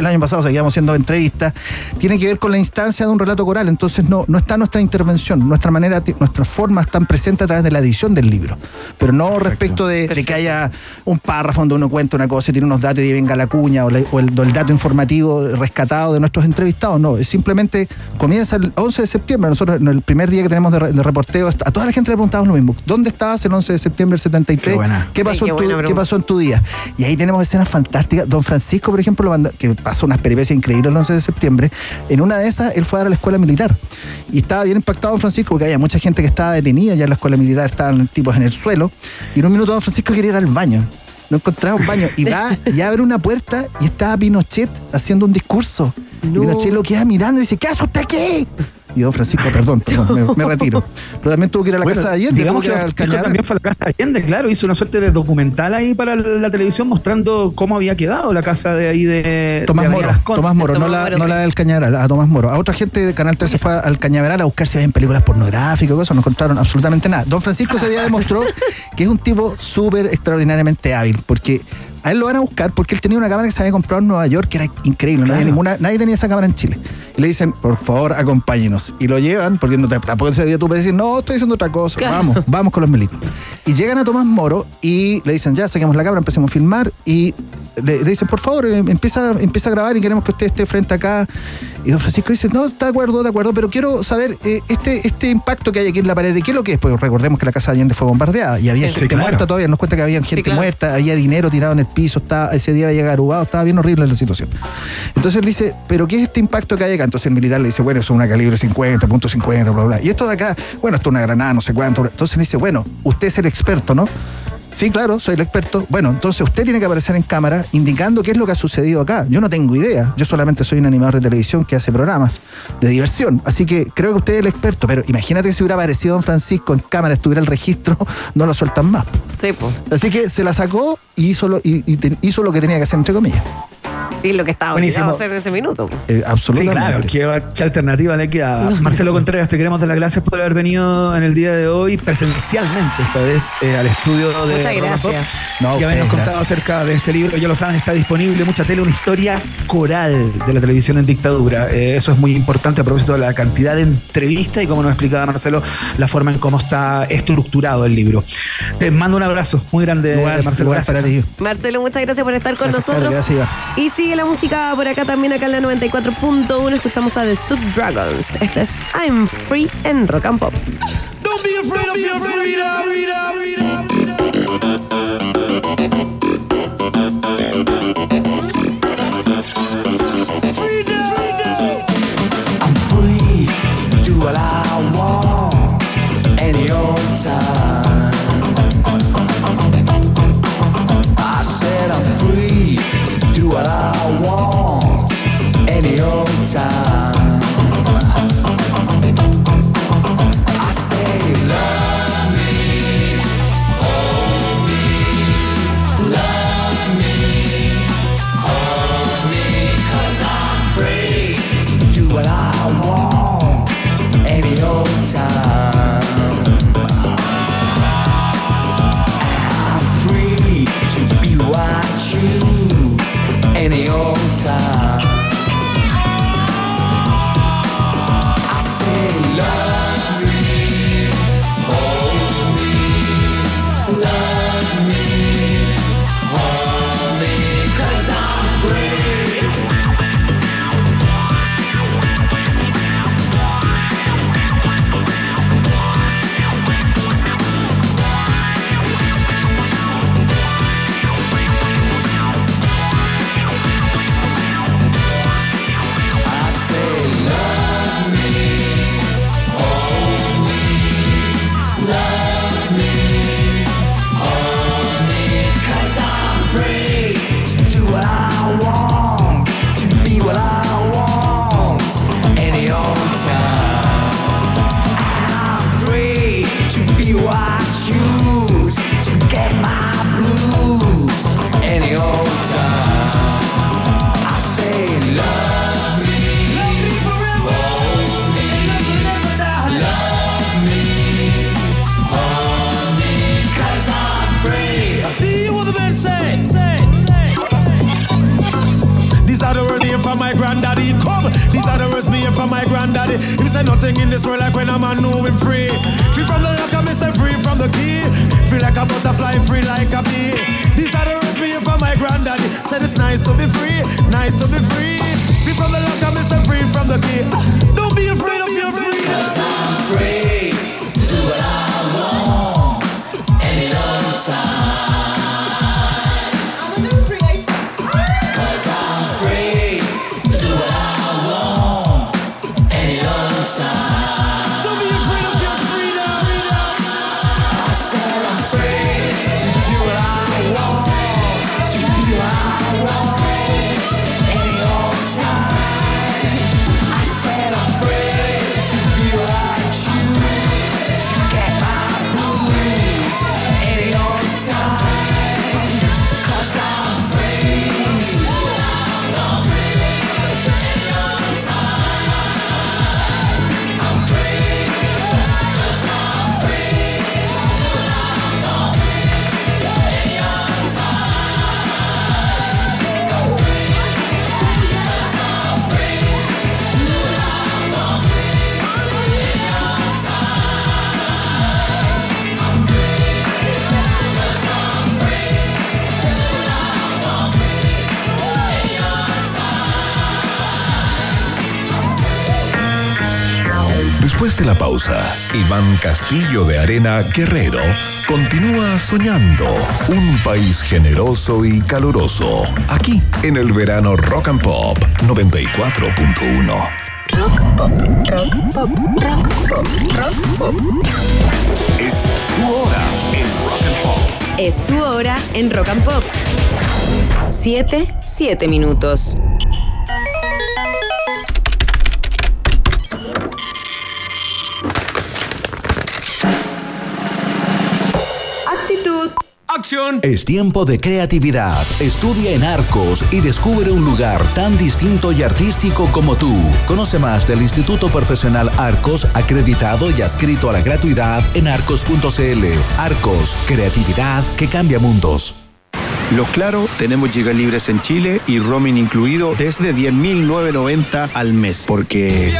el año pasado seguíamos haciendo entrevistas, tiene que ver con la instancia de un relato coral, entonces no, no está nuestra intervención, nuestra manera, nuestra forma están presentes a través de la edición del libro, pero no respecto de, que haya un párrafo donde uno cuenta una cosa y tiene unos datos y venga la cuña o, el, dato informativo rescatado de nuestros entrevistados, no, es simplemente comienza el 11 de septiembre, nosotros en el primer día que tenemos de, reporteo, a toda la gente le preguntamos lo mismo, ¿dónde estabas el 11 de septiembre del 73? Qué, pasó, en tu, ¿Qué pasó en tu día? Y ahí tenemos escenas fantásticas, don Francisco, por ejemplo, que pasó unas peripecias increíbles el 11 de septiembre. En una de esas, él fue a dar a la escuela militar. Y estaba bien impactado don Francisco porque había mucha gente que estaba detenida ya en la escuela militar, estaban tipos en el suelo. Y en un minuto don Francisco quería ir al baño. No encontraba un baño. Y va y abre una puerta y estaba Pinochet haciendo un discurso. Pinochet lo queda mirando y dice, ¿qué hace usted aquí? Y don Francisco, perdón, me, retiro. Pero también tuvo que ir a la casa de Allende. Digamos que también fue a la casa de Allende, claro. Hizo una suerte de documental ahí para la televisión mostrando cómo había quedado la casa de ahí de Tomás Moro. Tomás Moro, no, la, no la del Cañaveral, a Tomás Moro. A otra gente de Canal 13 fue al Cañaveral a buscar si había películas pornográficas, cosas, no encontraron absolutamente nada. Don Francisco ese día demostró que es un tipo súper extraordinariamente hábil, porque a él lo van a buscar porque él tenía una cámara que se había comprado en Nueva York que era increíble, no había ninguna, nadie tenía esa cámara en Chile. Y le dicen, por favor, acompáñenos. Y lo llevan, porque no te, tampoco ese día tú puedes decir, no, estoy haciendo otra cosa, vamos, vamos con los milicos. Y llegan a Tomás Moro y le dicen, ya, saquemos la cámara, empecemos a filmar y le, dicen, por favor, eh, empieza, empieza a grabar y queremos que usted esté frente acá. Y don Francisco dice, no, está de acuerdo, de acuerdo, pero quiero saber eh, este, este impacto que hay aquí en la pared, ¿de qué es lo que es? Porque recordemos que la casa de Allende fue bombardeada y había gente muerta todavía, nos cuenta que había gente muerta, había dinero tirado en el piso, estaba, ese día había garubado, estaba bien horrible la situación. Entonces él dice, ¿pero qué es este impacto que hay acá? Entonces el militar le dice, bueno, eso es una calibre 50, punto 50, bla, bla. Y esto de acá, bueno, esto es una granada, no sé cuánto. Entonces dice, bueno, usted es el experto, ¿no? Sí, claro, soy el experto. Bueno, entonces usted tiene que aparecer en cámara indicando qué es lo que ha sucedido acá. Yo no tengo idea. Yo solamente soy un animador de televisión que hace programas de diversión. Así que creo que usted es el experto. Pero imagínate que si hubiera aparecido Don Francisco en cámara, estuviera el registro, no lo sueltan más. Sí, pues. Así que se la sacó y hizo lo, y hizo lo que tenía que hacer, entre comillas lo que estaba Buenísimo. hacer en ese minuto. Eh, absolutamente. Sí, claro, ¿qué, alternativa le queda? Marcelo Contreras, te queremos dar las gracias por haber venido en el día de hoy presencialmente, esta vez eh, al estudio de Muchas gracias. No, que habernos contado acerca de este libro, ya lo saben, está disponible mucha tele, una historia coral de la televisión en dictadura. Eh, eso es muy importante a propósito de la cantidad de entrevistas y como nos explicaba Marcelo, la forma en cómo está estructurado el libro. Te mando un abrazo muy grande, Marcelo. Para ti. Marcelo, muchas gracias por estar con nosotros. gracias. Y sigue la música por acá también, acá en la 94.1. Escuchamos a The Subdragons. Este es I'm Free en Rock and Pop. Don't be afraid, don't be afraid, I'm free, do what I pensar. Pausa, Iván Castillo de Arena Guerrero continúa soñando un país generoso y caluroso. Aquí en el verano Rock and Pop 94.1. Rock pop, rock pop, rock pop, rock pop. Es tu hora en Rock and Pop. Es tu hora en Rock and Pop. Siete, siete minutos. Es tiempo de creatividad. Estudia en Arcos y descubre un lugar tan distinto y artístico como tú. Conoce más del Instituto Profesional Arcos, acreditado y adscrito a la gratuidad en arcos.cl. Arcos, creatividad que cambia mundos. Los Claro, tenemos gigas libres en Chile y roaming incluido desde 10.990 al mes. Porque...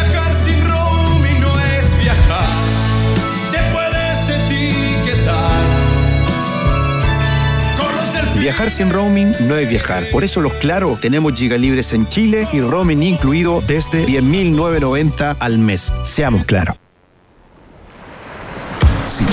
Viajar sin roaming no es viajar. Por eso los Claro tenemos gigas libres en Chile y roaming incluido desde 10.990 al mes. Seamos claros.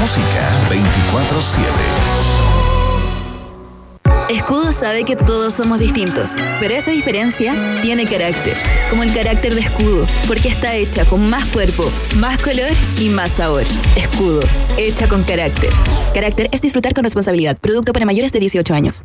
música 24/7. Escudo sabe que todos somos distintos, pero esa diferencia tiene carácter, como el carácter de Escudo, porque está hecha con más cuerpo, más color y más sabor. Escudo, hecha con carácter. Carácter es disfrutar con responsabilidad. Producto para mayores de 18 años.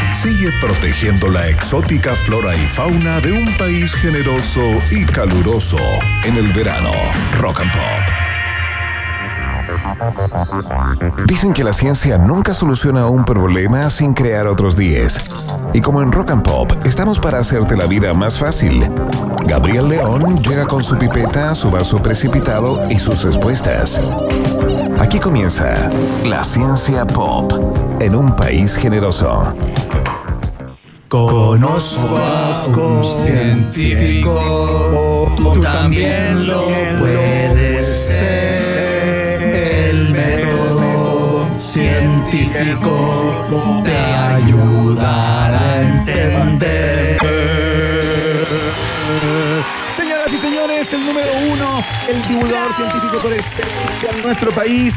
Sigue protegiendo la exótica flora y fauna de un país generoso y caluroso en el verano. Rock and Pop. Dicen que la ciencia nunca soluciona un problema sin crear otros 10. Y como en Rock and Pop estamos para hacerte la vida más fácil. Gabriel León llega con su pipeta, su vaso precipitado y sus respuestas. Aquí comienza la ciencia pop en un país generoso. Conozco a un científico, tú también lo puedes ser. El método científico te ayudará a entender. Señoras y señores, el número uno, el divulgador científico por excelencia en nuestro país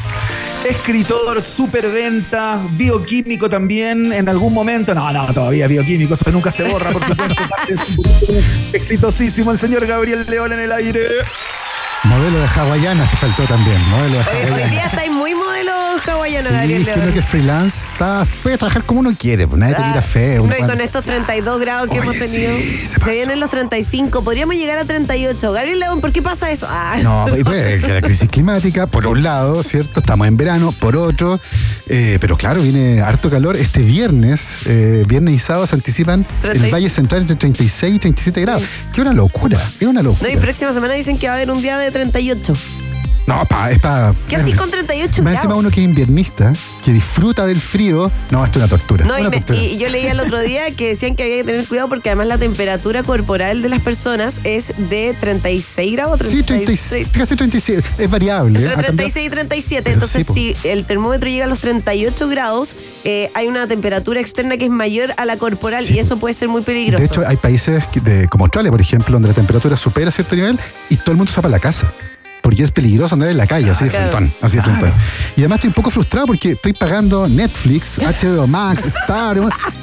escritor, superventa, bioquímico también en algún momento. No, no, todavía bioquímico, eso nunca se borra, por supuesto. exitosísimo el señor Gabriel León en el aire. Modelo de hawaiana te faltó también. Modelo de hoy, hoy día estáis muy modelo hawaiano, sí, Gabriel. Es que uno que es freelance está, puede trabajar como uno quiere, pues nadie te mira feo. No, y con estos 32 grados que hemos tenido, se, vienen los 35, podríamos llegar a 38. Gabriel León, ¿por qué pasa eso? Ah. No, pues, la crisis climática, por un lado, ¿cierto? Estamos en verano, por otro, eh, pero claro, viene harto calor. Este viernes, eh, viernes y sábado se anticipan en el Valle Central entre 36 y 37 grados. Qué una locura, es una locura. No, y próxima semana dicen que va a haber un día de 38. No, pa, es para. ¿Qué así con 38 Me encima uno que es inviernista, que disfruta del frío. No, esto es una tortura. No, y, y, yo leía el otro día que decían que había que tener cuidado porque además la temperatura corporal de las personas es de 36 grados. 36, sí, casi 37. Es variable. Entre 36 y 37. Entonces, si el termómetro llega a los 38 grados, eh, hay una temperatura externa que es mayor a la corporal y eso puede ser muy peligroso. De hecho, hay países de, como Australia, por ejemplo, donde la temperatura supera cierto nivel y todo el mundo se va para la casa porque es peligroso andar en la calle, así de frontón, así de frontón. Y además estoy un poco frustrado porque estoy pagando Netflix, HBO Max, Star,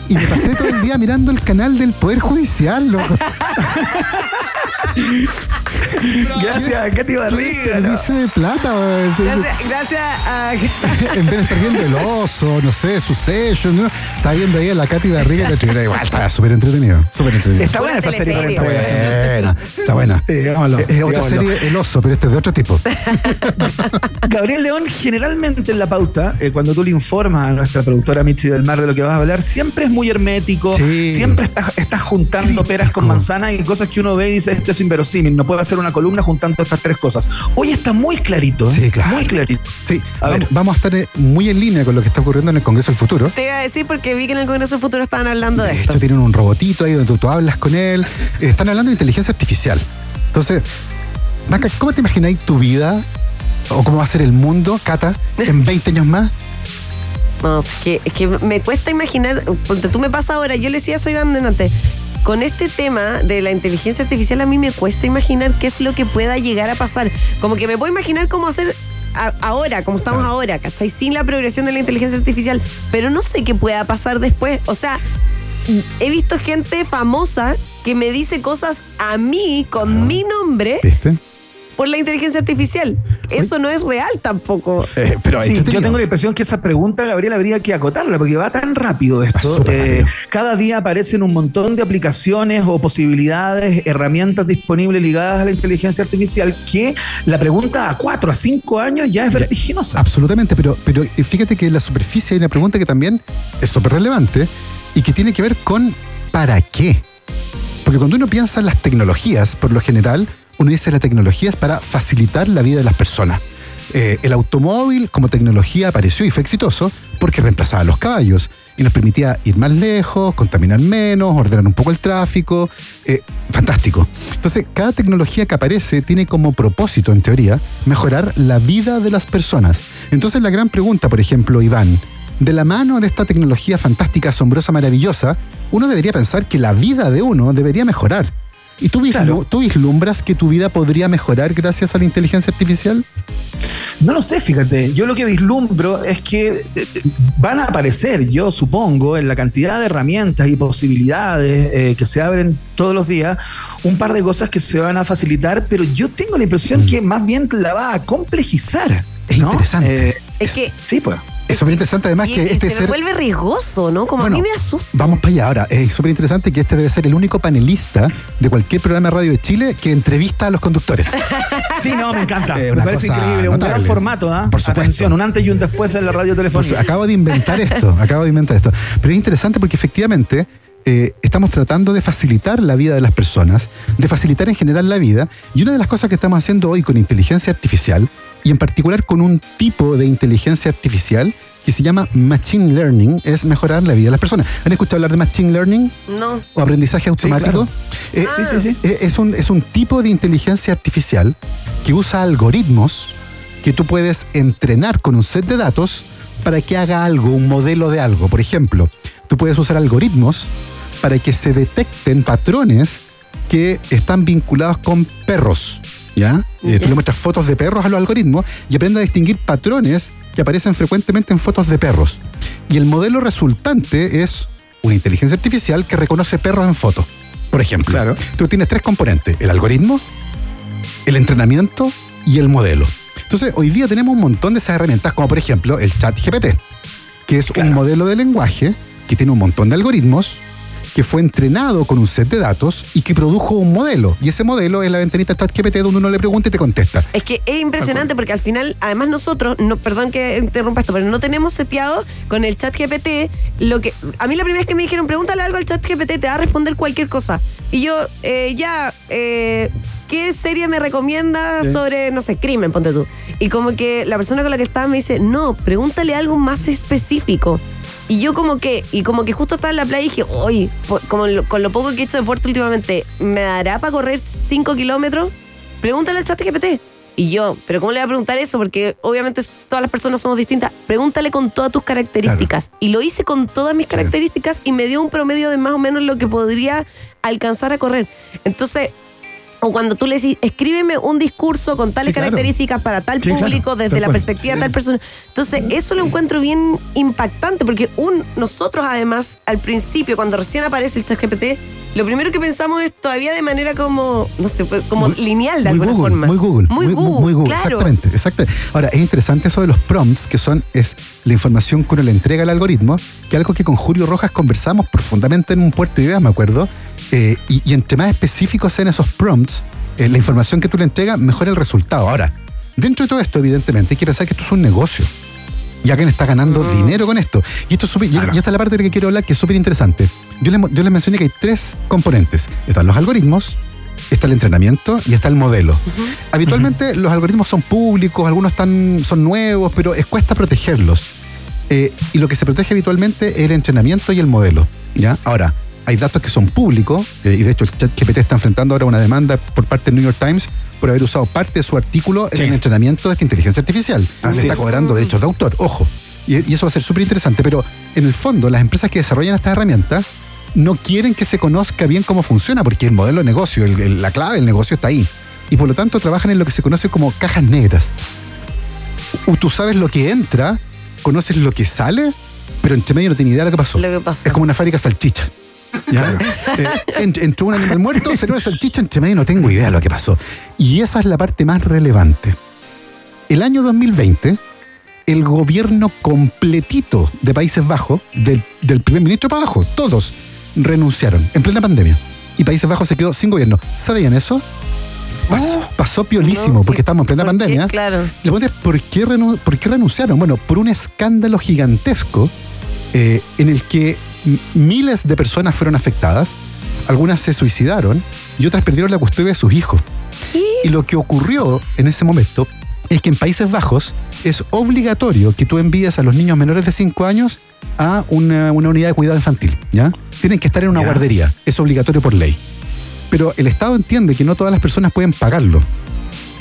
y me pasé todo el día mirando el canal del Poder Judicial, loco. Gracias, Katy Barriga. De plata. Gracias, gracias a... En vez de estar viendo el oso, no sé, su sello, ¿no? Está viendo ahí a la Katy Barriga y la igual, está súper entretenido. Súper entretenido. Está buena esa serie. Está buena. Está buena. es otra serie, El oso, pero este es de otro tipo. Gabriel León, generalmente en la pauta, eh, cuando tú le informas a nuestra productora Mitzi del Mar de lo que vas a hablar, siempre es muy hermético, siempre estás, estás juntando peras con manzanas y cosas que uno ve y dice, esto es inverosímil, no puedo hacer una columna juntando estas tres cosas. Hoy está muy clarito, ¿eh? muy clarito. Sí, a ver. Vamos a estar eh, muy en línea con lo que está ocurriendo en el Congreso del Futuro. Te iba a decir porque vi que en el Congreso del Futuro estaban hablando de, esto. De tienen un robotito ahí donde tú, hablas con él. Están hablando de inteligencia artificial. Entonces, Maca, ¿cómo te imagináis tu vida o cómo va a ser el mundo, Cata, en 20 años más? No, es que, me cuesta imaginar, porque tú me pasas ahora, yo le decía soy Iván delante, con este tema de la inteligencia artificial a mí me cuesta imaginar qué es lo que pueda llegar a pasar. Como que me puedo imaginar cómo hacer ahora, como estamos ahora, ¿cachai? Sin la progresión de la inteligencia artificial, pero no sé qué pueda pasar después. O sea, he visto gente famosa que me dice cosas a mí con mi nombre. ¿Viste? Por la inteligencia artificial. Eso no es real tampoco. Eh, pero yo tengo la impresión que esa pregunta, Gabriel, habría que acotarla, porque va tan rápido esto. Eh, cada día aparecen un montón de aplicaciones o posibilidades, herramientas disponibles ligadas a la inteligencia artificial, que la pregunta a cuatro, a cinco años ya es vertiginosa. absolutamente, pero, pero eh, fíjate que en la superficie hay una pregunta que también es súper relevante y que tiene que ver con ¿para qué? Porque cuando uno piensa en las tecnologías, por lo general, uno dice la tecnología es para facilitar la vida de las personas. Eh, el automóvil como tecnología apareció y fue exitoso porque reemplazaba a los caballos y nos permitía ir más lejos, contaminar menos, ordenar un poco el tráfico. Eh, fantástico. Entonces, cada tecnología que aparece tiene como propósito, en teoría, mejorar la vida de las personas. Entonces, la gran pregunta, por ejemplo, Iván, de la mano de esta tecnología fantástica, asombrosa, maravillosa, uno debería pensar que la vida de uno debería mejorar. ¿Y tú, vislumbras que tu vida podría mejorar gracias a la inteligencia artificial? No lo sé, fíjate. Yo lo que vislumbro es que eh, eh, van a aparecer, yo supongo, en la cantidad de herramientas y posibilidades eh, que se abren todos los días, un par de cosas que se van a facilitar, pero yo tengo la impresión mm. que más bien la va a complejizar. Es interesante. es que. Sí, pues. Es súper interesante además que este se vuelve riesgoso, ¿no? Como a mí me asusta. Vamos para allá ahora. Es súper interesante que este debe ser el único panelista de cualquier programa de radio de Chile que entrevista a los conductores. sí, no, me encanta. me parece increíble. Un gran formato, ¿ah? Por supuesto. Atención, un antes y un después en la radio telefónica. acabo de inventar esto, acabo de inventar esto. Pero es interesante porque efectivamente eh, estamos tratando de facilitar la vida de las personas, de facilitar en general la vida. Y una de las cosas que estamos haciendo hoy con inteligencia artificial y en particular con un tipo de inteligencia artificial que se llama Machine Learning, es mejorar la vida de las personas. ¿Han escuchado hablar de Machine Learning? No. ¿O aprendizaje automático? Eh, sí, sí, sí. Eh, es, un, es un tipo de inteligencia artificial que usa algoritmos que tú puedes entrenar con un set de datos para que haga algo, un modelo de algo. Por ejemplo, tú puedes usar algoritmos para que se detecten patrones que están vinculados con perros ¿ya? Eh, tú le muestras fotos de perros a los algoritmos y aprende a distinguir patrones que aparecen frecuentemente en fotos de perros. Y el modelo resultante es una inteligencia artificial que reconoce perros en fotos. Por ejemplo, Claro. tú tienes tres componentes, el algoritmo, el entrenamiento y el modelo. Entonces, hoy día tenemos un montón de esas herramientas, como por ejemplo el chat GPT, que es un modelo de lenguaje que tiene un montón de algoritmos, que fue entrenado con un set de datos y que produjo un modelo. Y ese modelo es la ventanita chat GPT donde uno le pregunta y te contesta. Es que es impresionante porque al final, además nosotros, no, perdón que interrumpa esto, pero no tenemos seteado con el chat GPT lo que. A mí la primera vez que me dijeron, pregúntale algo al chat GPT, te va a responder cualquier cosa. Y yo, eh, ya, eh, ¿qué serie me recomienda sobre, no sé, crimen, ponte tú? Y como que la persona con la que estaba me dice, no, pregúntale algo más específico. Y yo como que, y como que justo estaba en la playa y dije, oye, como lo- con lo poco que he hecho de deporte últimamente, ¿me dará para correr 5 kilómetros? Pregúntale al chat GPT. Y yo, ¿pero cómo le voy a preguntar eso? Porque obviamente todas las personas somos distintas. Pregúntale con todas tus características. Y lo hice con todas mis características y me dio un promedio de más o menos lo que podría alcanzar a correr. Entonces, o cuando tú le decís, escríbeme un discurso con tales Sí, claro. características para tal Sí, claro, público, desde la cual. perspectiva de Sí. tal persona. Entonces, eso lo encuentro bien impactante, porque un, nosotros además, al principio, cuando recién aparece el ChatGPT, lo primero que pensamos es todavía de manera como, no sé, pues, como Muy- lineal de alguna Google, forma. Muy Google. Muy Google, muy Google, claro. Exactamente, exactamente. Ahora, es interesante eso de los prompts, que son es la información que uno le entrega al algoritmo, que es algo que con Julio Rojas conversamos profundamente en un puerto de ideas, me acuerdo. Eh, y, y entre más específicos sean esos prompts, eh, la información que tú le entregas, mejora el resultado. Ahora, dentro de todo esto, evidentemente, hay que pensar que esto es un negocio. Y alguien está ganando Mm. dinero con esto. Y esto es súper- y- Claro. y esta es la parte de la que quiero hablar, que es súper interesante. Yo les, mo- yo les mencioné que hay tres componentes. Están los algoritmos, está el entrenamiento y está el modelo. Habitualmente los algoritmos son públicos, algunos están, son nuevos, pero es cuesta protegerlos. Eh, y lo que se protege habitualmente es el entrenamiento y el modelo. ¿ya? Ahora, hay datos que son públicos, eh, y de hecho el ChatGPT está enfrentando ahora una demanda por parte del New York Times por haber usado parte de su artículo Sí. en el entrenamiento de esta inteligencia artificial. Así Le está es. cobrando derechos de autor, ojo. Y, y eso va a ser súper interesante, pero en el fondo las empresas que desarrollan estas herramientas no quieren que se conozca bien cómo funciona, porque el modelo de negocio, el- el- la clave del negocio está ahí. Y por lo tanto trabajan en lo que se conoce como cajas negras. U- Tú sabes lo que entra, conoces lo que sale, pero entre medio no tienes idea de lo que pasó. Lo que pasó. Es como una fábrica de salchicha. ¿Ya? Eh, ent- entró un animal muerto, salió una salchicha, entre medio no tengo idea de lo que pasó. Y esa es la parte más relevante. El año 2020, el gobierno completito de Países Bajos, del, del primer ministro para abajo, todos renunciaron en plena pandemia. Y Países Bajos se quedó sin gobierno. ¿Sabían eso? Pasó, pasó piolísimo, No, porque estamos en plena pandemia. Claro. La pregunta es, ¿por qué, por qué renunciaron? Bueno, por un escándalo gigantesco eh, en el que miles de personas fueron afectadas, algunas se suicidaron y otras perdieron la custodia de sus hijos. Y lo que ocurrió en ese momento es que en Países Bajos es obligatorio que tú envíes a los niños menores de 5 años a una, una unidad de cuidado infantil, ¿ya? Tienen que estar en una Ya. guardería, es obligatorio por ley. Pero el Estado entiende que no todas las personas pueden pagarlo.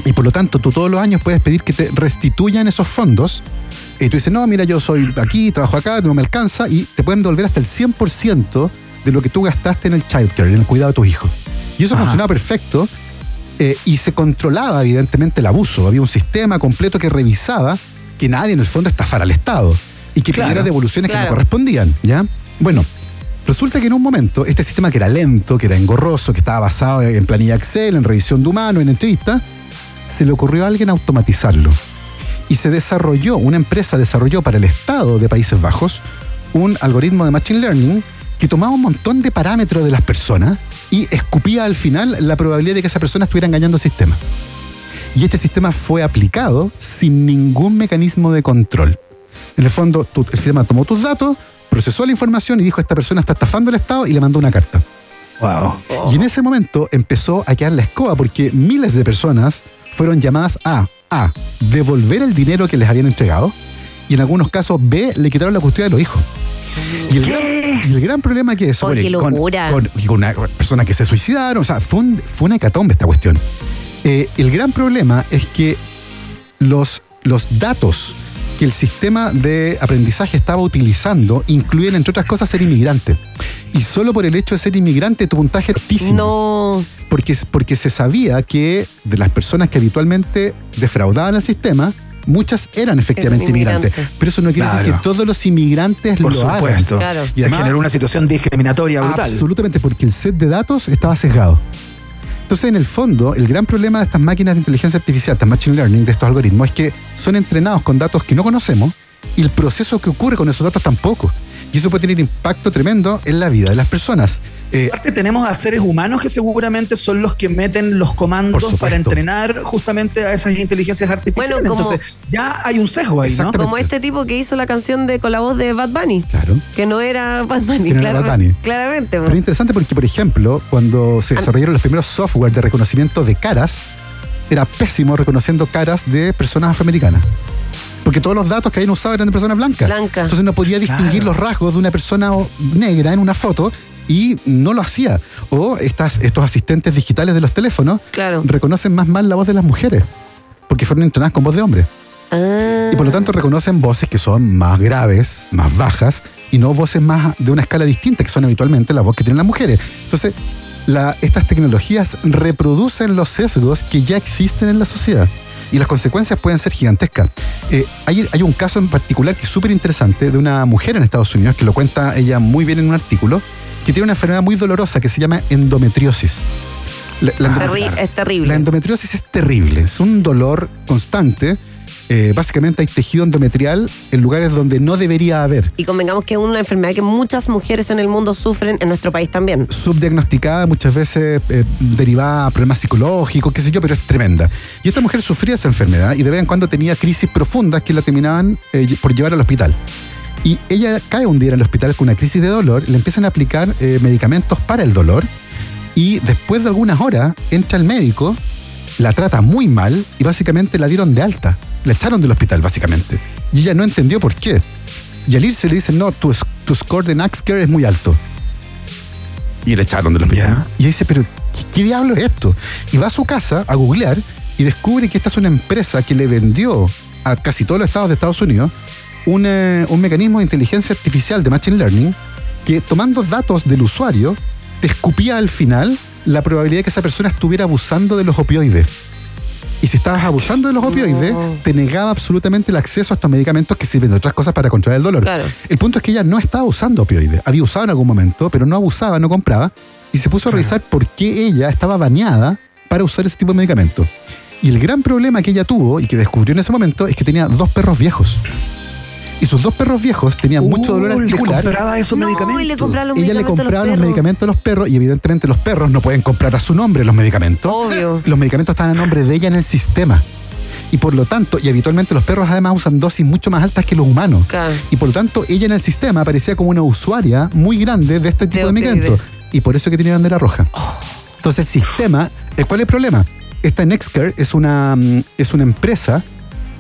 Y por lo tanto, tú todos los años puedes pedir que te restituyan esos fondos. Y tú dices, no, mira, yo soy aquí, trabajo acá, no me alcanza. Y te pueden devolver hasta el 100% de lo que tú gastaste en el childcare, en el cuidado de tus hijos. Y eso Ajá. funcionaba perfecto. eh, y se controlaba, evidentemente, el abuso. Había un sistema completo que revisaba que nadie, en el fondo, estafara al Estado. Y que Claro. pidiera devoluciones que no correspondían. ¿ya? Bueno, Resulta que en un momento este sistema que era lento, que era engorroso, que estaba basado en planilla Excel, en revisión de humano, en entrevista, se le ocurrió a alguien automatizarlo. Y se desarrolló, una empresa desarrolló para el Estado de Países Bajos un algoritmo de Machine Learning que tomaba un montón de parámetros de las personas y escupía al final la probabilidad de que esa persona estuviera engañando al sistema. Y este sistema fue aplicado sin ningún mecanismo de control. En el fondo, el sistema tomó tus datos, procesó la información y dijo, esta persona está estafando al Estado y le mandó una carta. Wow. Y en ese momento empezó a quedar la escoba porque miles de personas fueron llamadas a A, devolver el dinero que les habían entregado y en algunos casos B, le quitaron la custodia de los hijos. Y el, gran, y el gran problema que es Oh, qué con, con- una persona que se suicidaron, o sea, fue, un- fue una hecatombe esta cuestión. Eh, el gran problema es que los, los datos que el sistema de aprendizaje estaba utilizando incluyen, entre otras cosas, ser inmigrante. Y solo por el hecho de ser inmigrante tu puntaje altísimo. No. Porque, porque se sabía que de las personas que habitualmente defraudaban al sistema, muchas eran efectivamente inmigrantes. Pero eso no quiere decir que todos los inmigrantes Por lo supuesto. hagan. Y además, generó una situación discriminatoria brutal. Absolutamente, porque el set de datos estaba sesgado. Entonces, en el fondo, el gran problema de estas máquinas de inteligencia artificial, de machine learning, de estos algoritmos, es que son entrenados con datos que no conocemos y el proceso que ocurre con esos datos tampoco. Y eso puede tener impacto tremendo en la vida de las personas. Eh, Aparte tenemos a seres humanos que seguramente son los que meten los comandos para entrenar justamente a esas inteligencias artificiales. Bueno, Entonces ya hay un sesgo ahí, ¿no? Como este tipo que hizo la canción de con la voz de Bad Bunny. Claro. Que no era Bad Bunny, claramente, Pero es interesante porque, por ejemplo, cuando se desarrollaron los primeros software de reconocimiento de caras, era pésimo reconociendo caras de personas afroamericanas porque todos los datos que habían usado eran de personas blancas. Blanca. Entonces no podía distinguir los rasgos de una persona negra en una foto y no lo hacía. O estas, estos asistentes digitales de los teléfonos reconocen más mal la voz de las mujeres, porque fueron entrenadas con voz de hombre. Y por lo tanto reconocen voces que son más graves, más bajas, y no voces más de una escala distinta, que son habitualmente la voz que tienen las mujeres. Entonces, estas tecnologías reproducen los sesgos que ya existen en la sociedad y las consecuencias pueden ser gigantescas. Eh, hay, hay, un caso en particular que es súper interesante de una mujer en Estados Unidos, que lo cuenta ella muy bien en un artículo, que tiene una enfermedad muy dolorosa que se llama endometriosis. es terrible. La endometriosis es terrible, es un dolor constante eh, básicamente hay tejido endometrial en lugares donde no debería haber. Y convengamos que es una enfermedad que muchas mujeres en el mundo sufren, en nuestro país también. Subdiagnosticada, muchas veces eh, derivada a problemas psicológicos, qué sé yo, pero es tremenda. Y esta mujer sufría esa enfermedad y de vez en cuando tenía crisis profundas que la terminaban eh, por llevar al hospital. Y ella cae un día en el hospital con una crisis de dolor, le empiezan a aplicar medicamentos para el dolor y después de algunas horas entra el médico, la trata muy mal y básicamente la dieron de alta la echaron del hospital, básicamente. Y ella no entendió por qué. Y al irse le dicen, no, tu, tu score de Naxcare es muy alto. Y le echaron del hospital. Y dice, pero ¿qué, diablo es esto? Y va a su casa a googlear y descubre que esta es una empresa que le vendió a casi todos los estados de Estados Unidos un, eh, un mecanismo de inteligencia artificial de Machine Learning que tomando datos del usuario te escupía al final la probabilidad de que esa persona estuviera abusando de los opioides. Y si estabas abusando de los opioides, te negaba absolutamente el acceso a estos medicamentos que sirven de otras cosas para controlar el dolor. El punto es que ella no estaba usando opioides. Había usado en algún momento, pero no abusaba, no compraba. Y se puso a revisar por qué ella estaba baneada para usar ese tipo de medicamentos. Y el gran problema que ella tuvo y que descubrió en ese momento es que tenía dos perros viejos y sus dos perros viejos tenían mucho dolor articular. compraba esos medicamentos. Y le compraba los Ella le compraba los, medicamentos a los perros y evidentemente los perros no pueden comprar a su nombre los medicamentos. Obvio. Los medicamentos están a nombre de ella en el sistema. Y por lo tanto, y habitualmente los perros además usan dosis mucho más altas que los humanos. Y por lo tanto, ella en el sistema aparecía como una usuaria muy grande de este tipo de, medicamentos. Y por eso que tenía bandera roja. Entonces el sistema, ¿cuál es el problema? Esta Nextcare es una, mm, es una empresa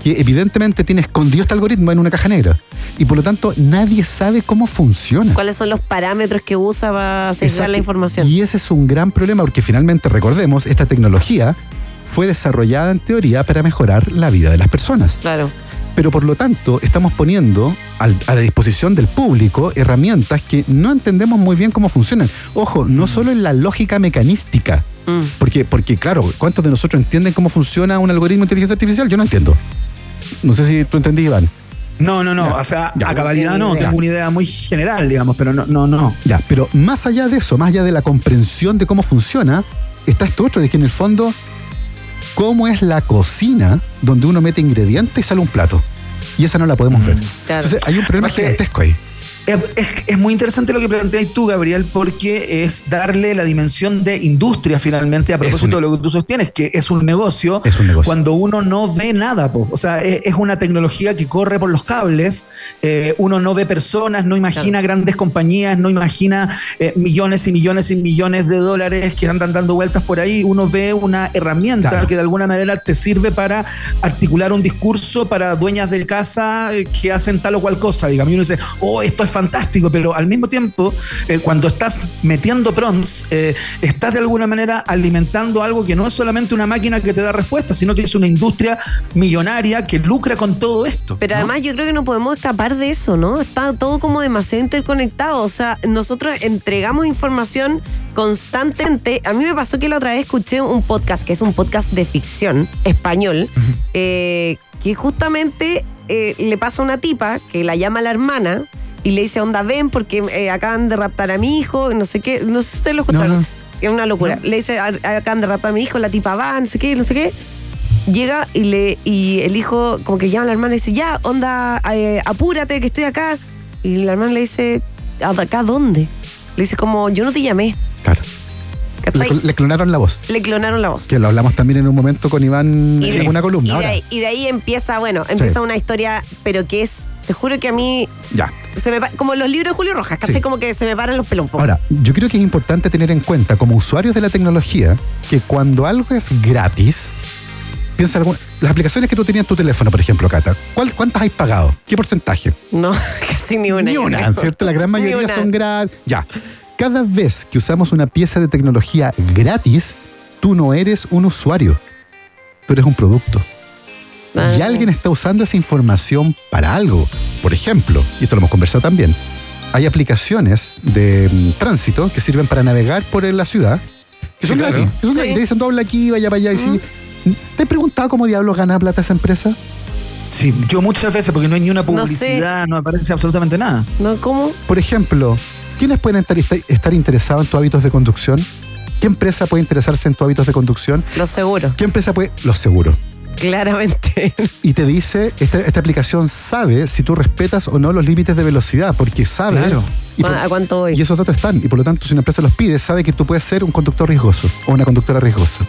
que evidentemente tiene escondido este algoritmo en una caja negra. Y por lo tanto, nadie sabe cómo funciona. ¿Cuáles son los parámetros que usa para sesgar la información? Y ese es un gran problema porque finalmente, recordemos, esta tecnología fue desarrollada en teoría para mejorar la vida de las personas. Claro. Pero por lo tanto, estamos poniendo a la disposición del público herramientas que no entendemos muy bien cómo funcionan. Ojo, no mm. solo en la lógica mecanística. Mm. Porque, porque, claro, ¿cuántos de nosotros entienden cómo funciona un algoritmo de inteligencia artificial? Yo no entiendo. No sé si tú entendí, Iván. No, no, no. o sea, a cabalidad no. Tengo una idea muy general, digamos, pero no, no, no. Ya, pero más allá de eso, más allá de la comprensión de cómo funciona, está esto otro, de que en el fondo, cómo es la cocina donde uno mete ingredientes y sale un plato. Y esa no la podemos mm, ver. Entonces hay un problema gigantesco ahí. Es, muy interesante lo que planteas tú, Gabriel, porque es darle la dimensión de industria finalmente a propósito de lo que tú sostienes, que es un negocio, cuando uno no ve nada. O sea, es, una tecnología que corre por los cables, eh, uno no ve personas, no imagina grandes compañías, no imagina eh, millones y millones y millones de dólares que andan dando vueltas por ahí, uno ve una herramienta que de alguna manera te sirve para articular un discurso para dueñas de casa eh, que hacen tal o cual cosa, digamos, y uno dice, oh, esto es fantástico, pero al mismo tiempo, eh, cuando estás metiendo prompts, eh, estás de alguna manera alimentando algo que no es solamente una máquina que te da respuestas, sino que es una industria millonaria que lucra con todo esto. Pero además yo creo que no podemos escapar de eso, ¿no? Está todo como demasiado interconectado. O sea, nosotros entregamos información constantemente. A mí me pasó que la otra vez escuché un podcast, que es un podcast de ficción español, eh, que justamente eh, le pasa a una tipa que la llama la hermana y le dice, onda, ven, porque eh, acaban de raptar a mi hijo, no sé qué, no sé si ustedes lo escucharon. Es una locura. Le dice, acaban de raptar a mi hijo, la tipa va, no sé qué, no sé qué. Llega y le y el hijo como que llama a la hermana y dice, ya, onda, apúrate, que estoy acá. Y la hermana le dice, ¿acá dónde? Le dice como, yo no te llamé. Claro. Le, clonaron la voz. Le clonaron la voz. Que lo hablamos también en un momento con Iván en una columna. Y de, ahí, empieza, bueno, empieza una historia, pero que es, te juro que a mí. Ya. como los libros de Julio Rojas, casi como que se me paran los pelos Ahora, yo creo que es importante tener en cuenta, como usuarios de la tecnología, que cuando algo es gratis, piensa alguna. Las aplicaciones que tú tenías en tu teléfono, por ejemplo, Cata, ¿cuántas has pagado? ¿Qué porcentaje? No, casi ni una. Ni una, ¿cierto? La gran mayoría son gratis. Ya cada vez que usamos una pieza de tecnología gratis, tú no eres un usuario, tú eres un producto. Y alguien está usando esa información para algo. Por ejemplo, y esto lo hemos conversado también, hay aplicaciones de mm, tránsito que sirven para navegar por la ciudad, que son gratis. Te dicen, dobla aquí, vaya para allá. Y ¿Te he preguntado cómo diablos gana plata esa empresa? Sí, yo muchas veces, porque no hay ni una publicidad, no, aparece absolutamente nada. ¿No? ¿Cómo? Por ejemplo, ¿Quiénes pueden estar, interesados en tus hábitos de conducción? ¿Qué empresa puede interesarse en tus hábitos de conducción? Los seguros. ¿Qué empresa puede? Los seguros. Claramente. Y te dice, esta, aplicación sabe si tú respetas o no los límites de velocidad, porque sabe. Claro. ¿A cuánto voy? Y esos datos están. Y por lo tanto, si una empresa los pide, sabe que tú puedes ser un conductor riesgoso o una conductora riesgosa.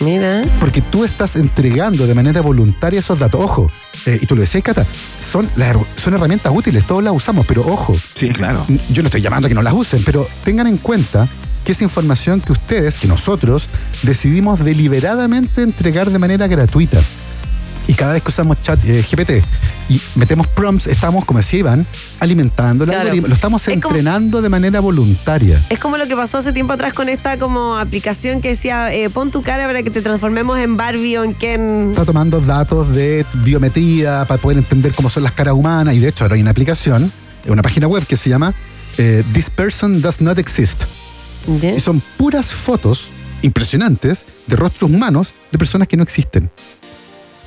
Mira. Porque tú estás entregando de manera voluntaria esos datos. Ojo, eh, y tú lo decías, Cata, son, son herramientas útiles, todos las usamos, pero ojo. Sí, claro. Yo no estoy llamando a que no las usen, pero tengan en cuenta que es información que ustedes, que nosotros, decidimos deliberadamente entregar de manera gratuita. Y cada vez que usamos chat eh, GPT y metemos prompts, estamos, como decía Iván, alimentando el algoritmo. Lo estamos entrenando de manera voluntaria. Es como lo que pasó hace tiempo atrás con esta como aplicación que decía, eh, pon tu cara para que te transformemos en Barbie o en Ken. Está tomando datos de biometría para poder entender cómo son las caras humanas. Y de hecho ahora hay una aplicación, una página web que se llama eh, This Person Does Not Exist. Y son puras fotos impresionantes de rostros humanos de personas que no existen.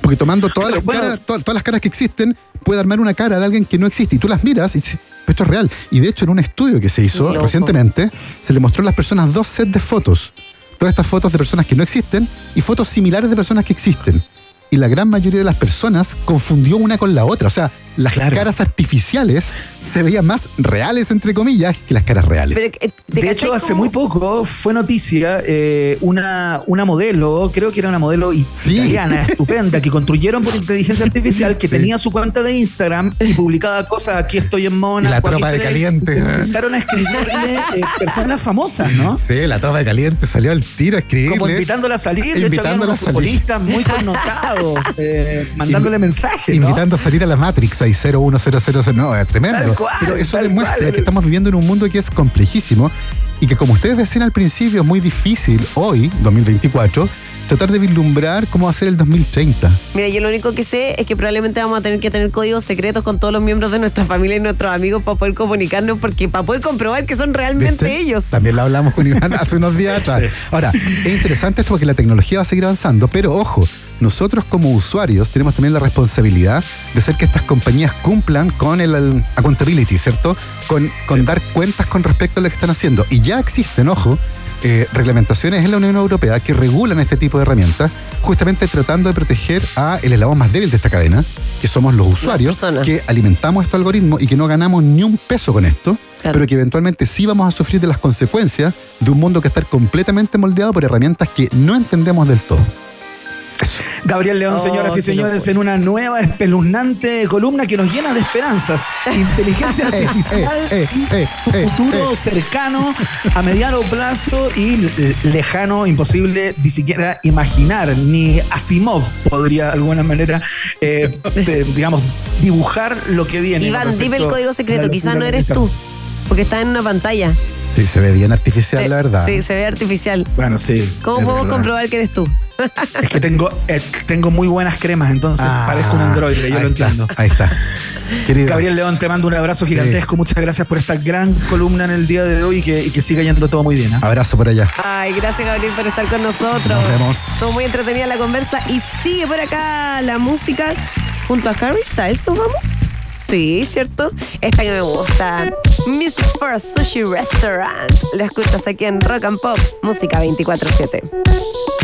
Porque tomando todas, las caras, todas, las caras que existen, puede armar una cara de alguien que no existe. Y tú las miras y dices, esto es real. Y de hecho, en un estudio que se hizo recientemente, se le mostró a las personas dos sets de fotos. Todas estas fotos de personas que no existen y fotos similares de personas que existen y la gran mayoría de las personas confundió una con la otra. O sea, las caras artificiales se veían más reales, entre comillas, que las caras reales. Eh, de hecho, hace muy poco fue noticia eh, una, una modelo, creo que era una modelo italiana, estupenda, que construyeron por inteligencia artificial, que tenía su cuenta de Instagram y publicaba cosas, aquí estoy en Mona. la tropa de caliente. Empezaron a escribirle eh, personas famosas, ¿no? Sí, la tropa de caliente salió al tiro a escribirle. Como invitándola a salir, de hecho, había unos futbolistas muy connotados, mandándole mensajes. Invitando a salir a la Matrix ahí 01000, no, es tremendo. Pero eso demuestra que estamos viviendo en un mundo que es complejísimo y que como ustedes decían al principio es muy difícil hoy, 2024, tratar de vislumbrar cómo va a ser el 2030. Mira, yo lo único que sé es que probablemente vamos a tener que tener códigos secretos con todos los miembros de nuestra familia y nuestros amigos para poder comunicarnos, porque para poder comprobar que son realmente ellos. También lo hablamos con Iván hace unos días atrás. Ahora, es interesante esto porque la tecnología va a seguir avanzando, pero ojo, nosotros como usuarios tenemos también la responsabilidad de hacer que estas compañías cumplan con el, accountability, ¿cierto? Con, con dar cuentas con respecto a lo que están haciendo. Y ya existen, ojo, eh, reglamentaciones en la Unión Europea que regulan este tipo de herramientas, justamente tratando de proteger a el eslabón más débil de esta cadena, que somos los usuarios, que alimentamos este algoritmo y que no ganamos ni un peso con esto, pero que eventualmente sí vamos a sufrir de las consecuencias de un mundo que está completamente moldeado por herramientas que no entendemos del todo. Eso. Gabriel León, oh, señoras y señores, en una nueva espeluznante columna que nos llena de esperanzas. Inteligencia eh, artificial, eh, eh, futuro cercano, a mediano plazo y lejano, imposible ni siquiera imaginar. Ni Asimov podría de alguna manera, digamos, dibujar lo que viene. Iván, dime el código secreto, quizás no eres tú, porque está en una pantalla. Sí, se ve bien artificial, la verdad. Sí, se ve artificial. Bueno, sí. ¿Cómo puedo comprobar que eres tú? Es que tengo, eh, tengo muy buenas cremas, entonces ah, parezco un androide, yo lo entiendo. Ahí está. Querido. Gabriel León, te mando un abrazo gigantesco. Muchas gracias por esta gran columna en el día de hoy y que, que siga yendo todo muy bien. ¿eh? Abrazo por allá. Ay, gracias Gabriel por estar con nosotros. Nos vemos. Estuvo muy entretenida la conversa y sigue por acá la música junto a Harry Styles. ¿Nos vamos? Sí, ¿cierto? Esta que me gusta. Music for a Sushi Restaurant. La escuchas aquí en Rock and Pop, música 24-7.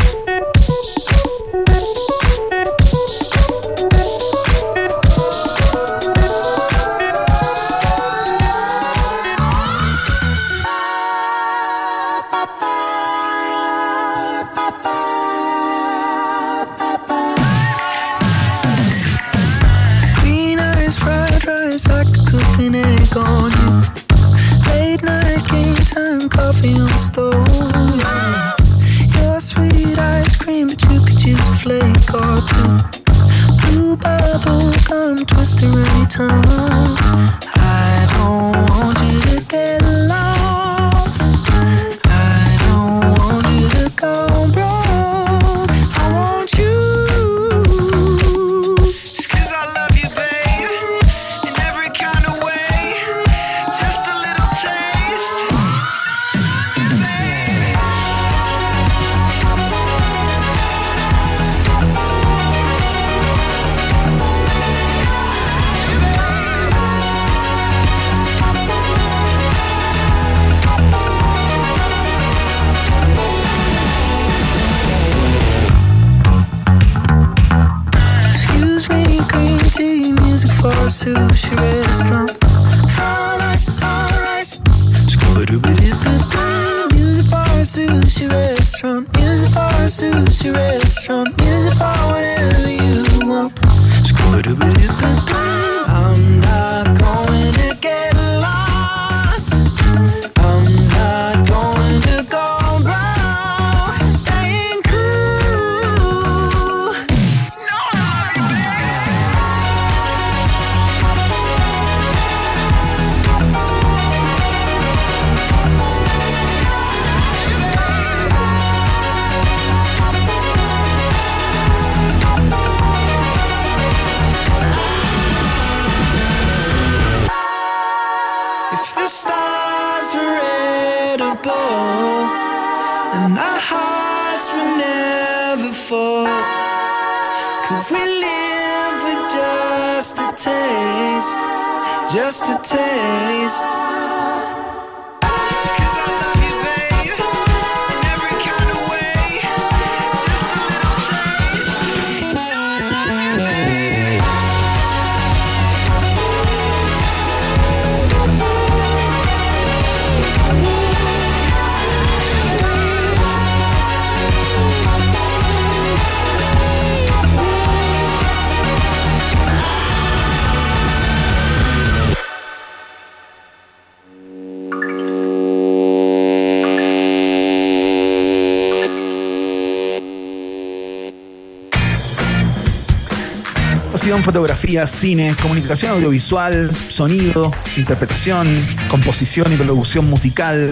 Fotografía, cine, comunicación audiovisual, sonido, interpretación, composición y producción musical,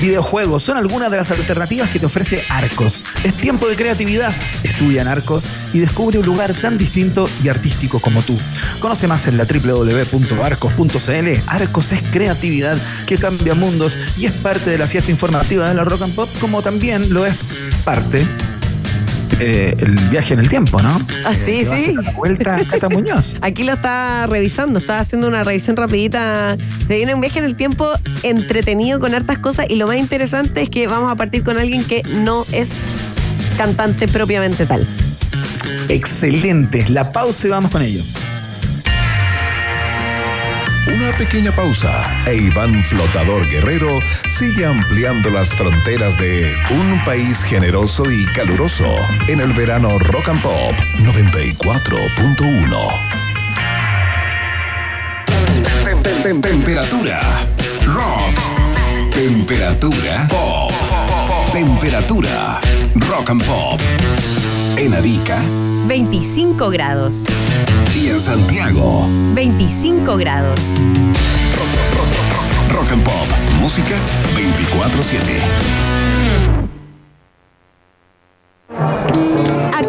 videojuegos, son algunas de las alternativas que te ofrece Arcos. Es tiempo de creatividad. Estudia en Arcos y descubre un lugar tan distinto y artístico como tú. Conoce más en la www.arcos.cl. Arcos es creatividad que cambia mundos y es parte de la fiesta informativa de la Rock and Pop, como también lo es parte eh, el viaje en el tiempo, ¿no? Ah, sí, sí. vuelta Cata Muñoz. Aquí lo está revisando, está haciendo una revisión rapidita. Se viene un viaje en el tiempo entretenido con hartas cosas y lo más interesante es que vamos a partir con alguien que no es cantante propiamente tal. Excelente. La pausa y vamos con ello. Una pequeña pausa e Iván Flotador Guerrero sigue ampliando las fronteras de un país generoso y caluroso en el verano Rock and Pop 94.1. Temperatura rock. Temperatura pop. Temperatura rock and pop. En Arica 25 grados. Y en Santiago 25 grados. Rock and Pop. Música 24-7.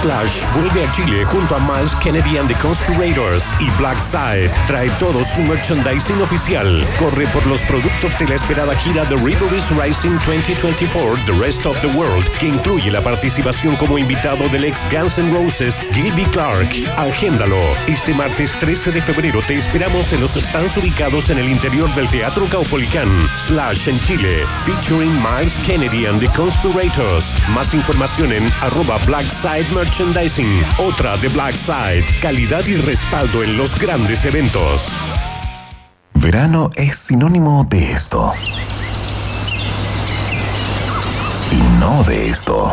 Slash vuelve a Chile junto a Miles Kennedy and the Conspirators y Black Side. Trae todo su merchandising oficial. Corre por los productos de la esperada gira The River is Rising 2024 The Rest of the World, que incluye la participación como invitado del ex Guns N' Roses Gilby Clark. Agéndalo. Este martes 13 de febrero te esperamos en los stands ubicados en el interior del Teatro Caupolicán. Slash en Chile, featuring Miles Kennedy and the Conspirators. Más información en arroba Black Side Merchandising, otra de Black Side. Calidad y respaldo en los grandes eventos. Verano es sinónimo de esto. Y no de esto.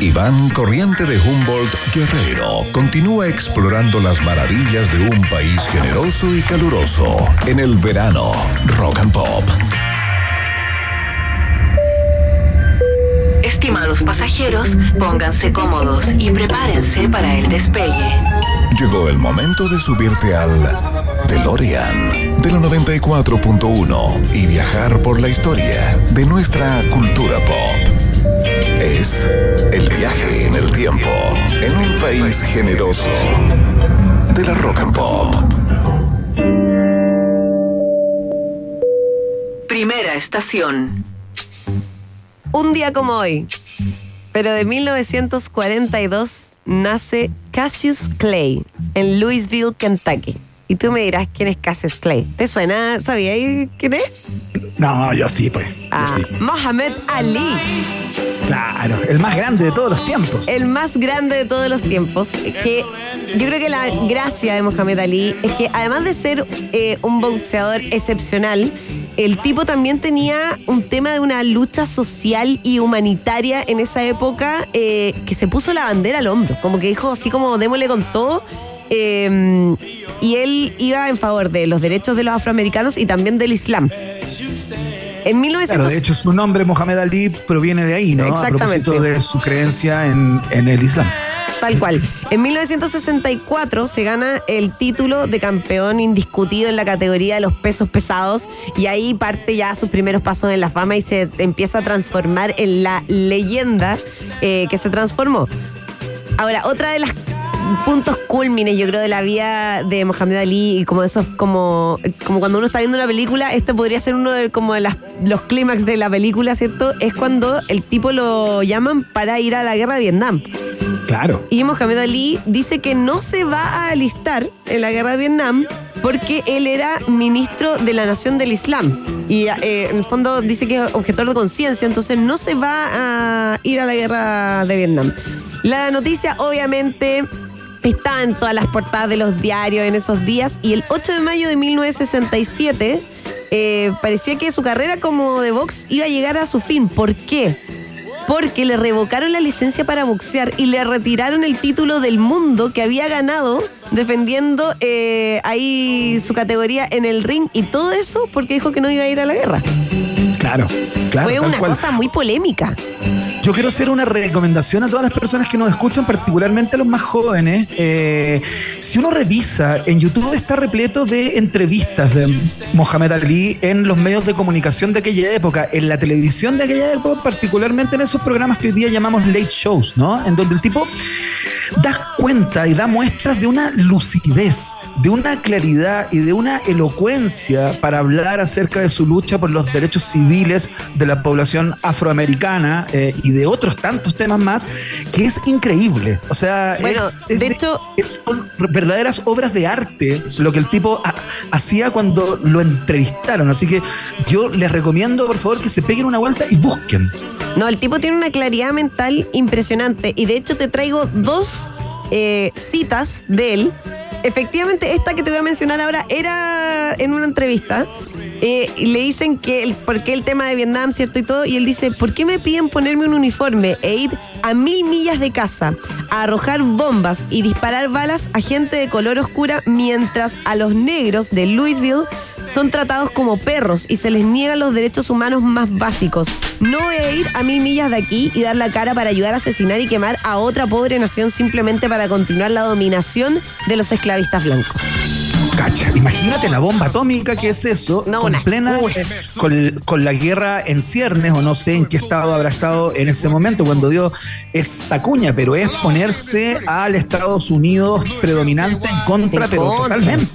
Iván Corriente de Humboldt Guerrero continúa explorando las maravillas de un país generoso y caluroso en el verano Rock and Pop. Estimados pasajeros, pónganse cómodos y prepárense para el despegue. Llegó el momento de subirte al DeLorean de la 94.1 y viajar por la historia de nuestra cultura pop. Es el viaje en el tiempo en un país generoso de la rock and pop. Primera estación. Un día como hoy, pero de 1942, nace Cassius Clay en Louisville, Kentucky. Y tú me dirás quién es Cassius Clay. ¿Te suena? ¿Sabías quién es? No, yo sí, pues. Ah, Mohamed Ali. Claro, el más grande de todos los tiempos. El más grande de todos los tiempos. Que yo creo que la gracia de Mohamed Ali es que además de ser eh, un boxeador excepcional, el tipo también tenía un tema de una lucha social y humanitaria en esa época eh, que se puso la bandera al hombro. Como que dijo así como démosle con todo. Eh, y él iba en favor de los derechos de los afroamericanos y también del Islam. En 1900... Claro, de hecho, su nombre, Mohamed Ali, proviene de ahí, ¿no? Exactamente. A propósito de su creencia en, en el Islam. Tal cual. En 1964 se gana el título de campeón indiscutido en la categoría de los pesos pesados y ahí parte ya sus primeros pasos en la fama y se empieza a transformar en la leyenda eh, que se transformó. Ahora, otra de las puntos culmines, yo creo, de la vida de Mohamed Ali y como esos, como, como cuando uno está viendo una película, este podría ser uno de como de las, los clímax de la película, ¿cierto? Es cuando el tipo lo llaman para ir a la guerra de Vietnam. Claro. Y Mohamed Ali dice que no se va a alistar en la guerra de Vietnam porque él era ministro de la Nación del Islam. Y eh, en el fondo dice que es objetor de conciencia, entonces no se va a ir a la guerra de Vietnam. La noticia, obviamente, está en todas las portadas de los diarios en esos días. Y el 8 de mayo de 1967 eh, parecía que su carrera como de box iba a llegar a su fin. ¿Por qué? Porque le revocaron la licencia para boxear y le retiraron el título del mundo que había ganado defendiendo eh, ahí su categoría en el ring y todo eso porque dijo que no iba a ir a la guerra. Claro, claro. Fue una cosa muy polémica. Yo quiero hacer una recomendación a todas las personas que nos escuchan, particularmente a los más jóvenes. Eh, si uno revisa, en YouTube está repleto de entrevistas de Mohamed Ali en los medios de comunicación de aquella época, en la televisión de aquella época, particularmente en esos programas que hoy día llamamos late shows, ¿no? En donde el tipo da cuenta y da muestras de una lucidez, de una claridad y de una elocuencia para hablar acerca de su lucha por los derechos civiles de la población afroamericana eh, y de otros tantos temas más, que es increíble. O sea, bueno, de hecho, son verdaderas obras de arte lo que el tipo hacía cuando lo entrevistaron. Así que yo les recomiendo, por favor, que se peguen una vuelta y busquen. No, el tipo tiene una claridad mental impresionante. Y de hecho te traigo dos eh, citas de él. Efectivamente, esta que te voy a mencionar ahora era en una entrevista. Eh, le dicen que el, por qué el tema de Vietnam, ¿cierto? Y todo. Y él dice, ¿por qué me piden ponerme un uniforme e ir a mil millas de casa a arrojar bombas y disparar balas a gente de color oscura mientras a los negros de Louisville son tratados como perros y se les niegan los derechos humanos más básicos. No voy a ir a mil millas de aquí y dar la cara para ayudar a asesinar y quemar a otra pobre nación simplemente para continuar la dominación de los esclavistas blancos. Cacha, imagínate la bomba atómica que es eso, no, con plena, con, la guerra en ciernes, o no sé en qué estado habrá estado en ese momento cuando dio esa cuña, pero es ponerse al Estados Unidos predominante en contra, pero totalmente.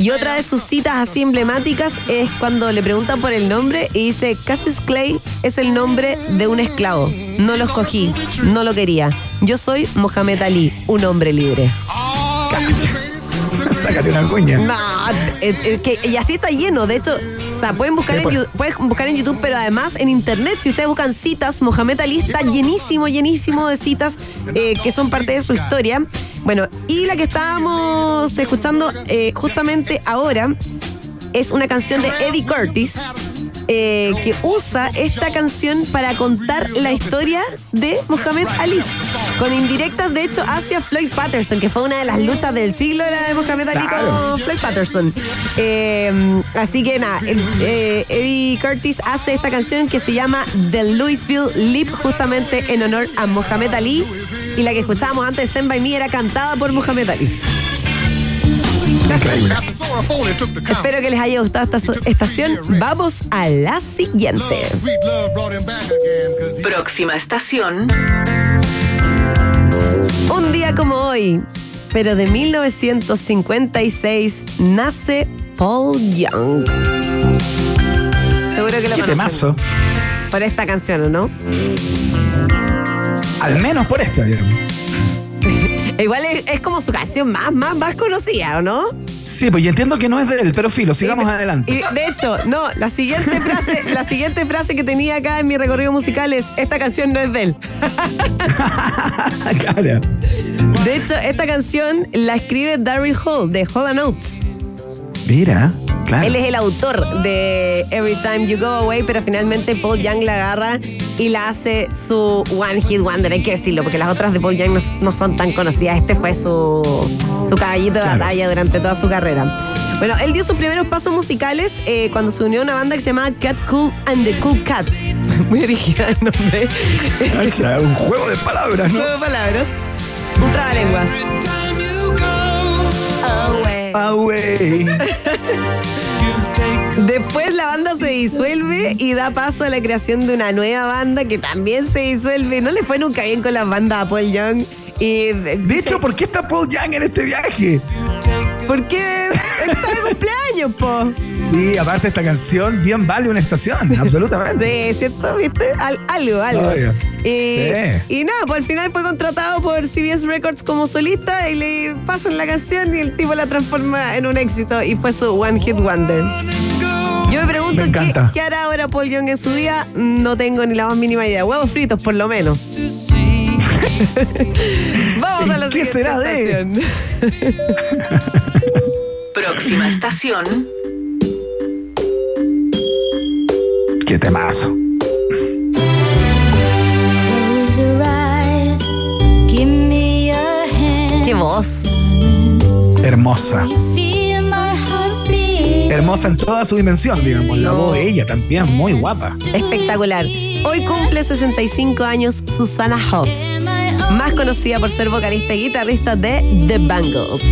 Y otra de sus citas así emblemáticas es cuando le preguntan por el nombre y dice, Cassius Clay es el nombre de un esclavo. No lo escogí, no lo quería. Yo soy Mohamed Ali, un hombre libre. Sácate una cuña. No, y así está lleno. De hecho, pueden, buscar en, pues. pueden buscar en YouTube, pero además en internet, si ustedes buscan citas, Mohamed Ali está llenísimo, llenísimo de citas eh, que son parte de su historia. Bueno, y la que estábamos escuchando eh, justamente ahora es una canción de Eddie Curtis eh, que usa esta canción para contar la historia de Muhammad Ali. Con indirectas, de hecho, hacia Floyd Patterson, que fue una de las luchas del siglo de la de Muhammad Ali con Floyd Patterson. Eh, así que nada, eh, Eddie Curtis hace esta canción que se llama The Louisville Leap, justamente en honor a Muhammad Ali. Y la que escuchábamos antes, Stand By Me, era cantada por Muhammad Ali. Espero que les haya gustado esta estación. Vamos a la siguiente. Próxima estación. Un día como hoy, pero de 1956, nace Paul Young. Seguro que lo conocen. Por esta canción, ¿o no? Al menos por esta, digamos. Igual es, como su canción más, más, más conocida, ¿o no? Sí, pues yo entiendo que no es de él, pero filo, sigamos adelante. Y de hecho, no, la siguiente frase, la siguiente frase que tenía acá en mi recorrido musical es esta canción no es de él. De hecho, esta canción la escribe Daryl Hall de Hall Notes. Mira. Él es el autor de Every Time You Go Away, pero finalmente Paul Young la agarra y la hace su One Hit Wonder, hay que decirlo, porque las otras de Paul Young no, son tan conocidas. Este fue su, su caballito de batalla durante toda su carrera. Bueno, él dio sus primeros pasos musicales eh, cuando se unió a una banda que se llamaba Cat Cool and the Cool Cats. Muy original el nombre. un juego de palabras, ¿no? Un juego de palabras. Un trabalenguas. Away. Después la banda se disuelve y da paso a la creación de una nueva banda que también se disuelve. No le fue nunca bien con la banda a Paul Young. Y de hecho, ¿por qué está Paul Young en este viaje? Porque está de cumpleaños, po. Sí, aparte esta canción bien vale una estación, absolutamente. Sí, ¿cierto? ¿Viste? algo, algo. Y, nada, pues al final fue contratado por CBS Records como solista y le pasan la canción y el tipo la transforma en un éxito y fue su One Hit Wonder. Yo me pregunto qué, hará ahora Paul Young en su vida. No tengo ni la más mínima idea. Huevos fritos, por lo menos. Vamos a la ¿Qué siguiente será de? Próxima estación. Qué temazo. Qué voz. Hermosa. Hermosa en toda su dimensión, digamos. La voz de ella también, muy guapa. Espectacular. Hoy cumple 65 años Susana Hobbs, más conocida por ser vocalista y guitarrista de The Bangles.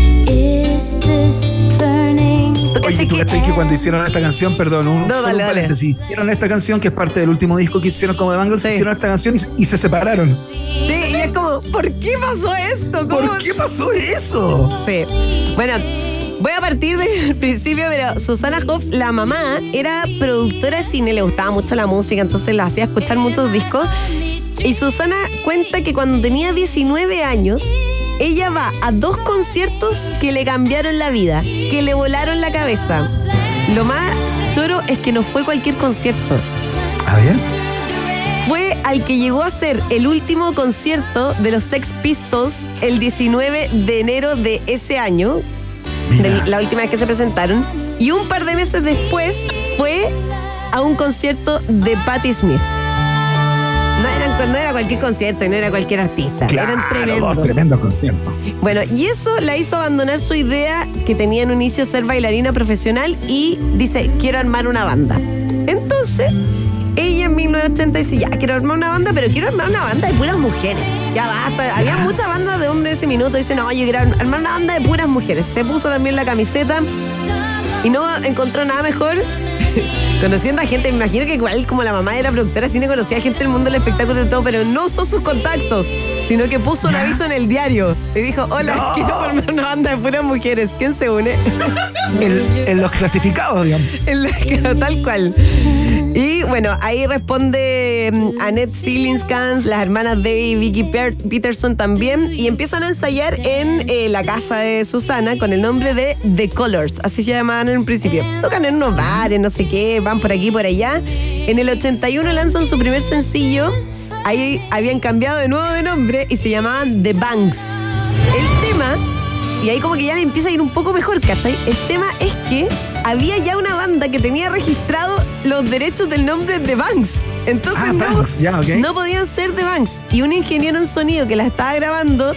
Oye, ¿tú cachai que cuando hicieron esta canción, perdón, un no, dale, dale. hicieron esta canción, que es parte del último disco que hicieron como The Bangles, hicieron esta canción y, se separaron. Sí, y es como, ¿por qué pasó esto? ¿Por qué pasó eso? Sí. Bueno, Voy a partir del principio, pero Susana Hobbs, la mamá, era productora de cine, le gustaba mucho la música, entonces la hacía escuchar muchos discos. Y Susana cuenta que cuando tenía 19 años, ella va a dos conciertos que le cambiaron la vida, que le volaron la cabeza. Lo más duro es que no fue cualquier concierto. ¿Ah, bien? Fue al que llegó a ser el último concierto de los Sex Pistols el 19 de enero de ese año, la última vez que se presentaron. Y un par de meses después fue a un concierto de Patti Smith. No, era cualquier concierto, no era cualquier artista. eran tremendos. tremendos conciertos. Bueno, y eso la hizo abandonar su idea que tenía en un inicio ser bailarina profesional y dice, quiero armar una banda. Entonces, ella en 1980 dice, ya, quiero armar una banda, pero quiero armar una banda de puras mujeres. Ya basta. Había muchas bandas de hombres en ese minuto. Dice, no, yo quiero armar una banda de puras mujeres. Se puso también la camiseta y no encontró nada mejor conociendo a gente, me imagino que igual como la mamá era productora cine, conocía a gente del mundo del espectáculo y todo, pero no son sus contactos, sino que puso un aviso en el diario y dijo, hola, quiero formar una banda de puras mujeres, ¿quién se une? en, los clasificados, digamos. tal cual. Y bueno, ahí responde mm, Annette Sillinskan, las hermanas y Vicky Peterson también, y empiezan a ensayar en eh, la casa de Susana con el nombre de The Colors, así se llamaban en principio. Tocan en unos bares, no sé qué, van por aquí, por allá. En el 81 lanzan su primer sencillo, ahí habían cambiado de nuevo de nombre y se llamaban The Banks. Y ahí como que ya empieza a ir un poco mejor, ¿cachai? El tema es que había ya una banda que tenía registrado los derechos del nombre de Banks. Entonces ah, no, no podían ser de Banks. Y un ingeniero en sonido que la estaba grabando,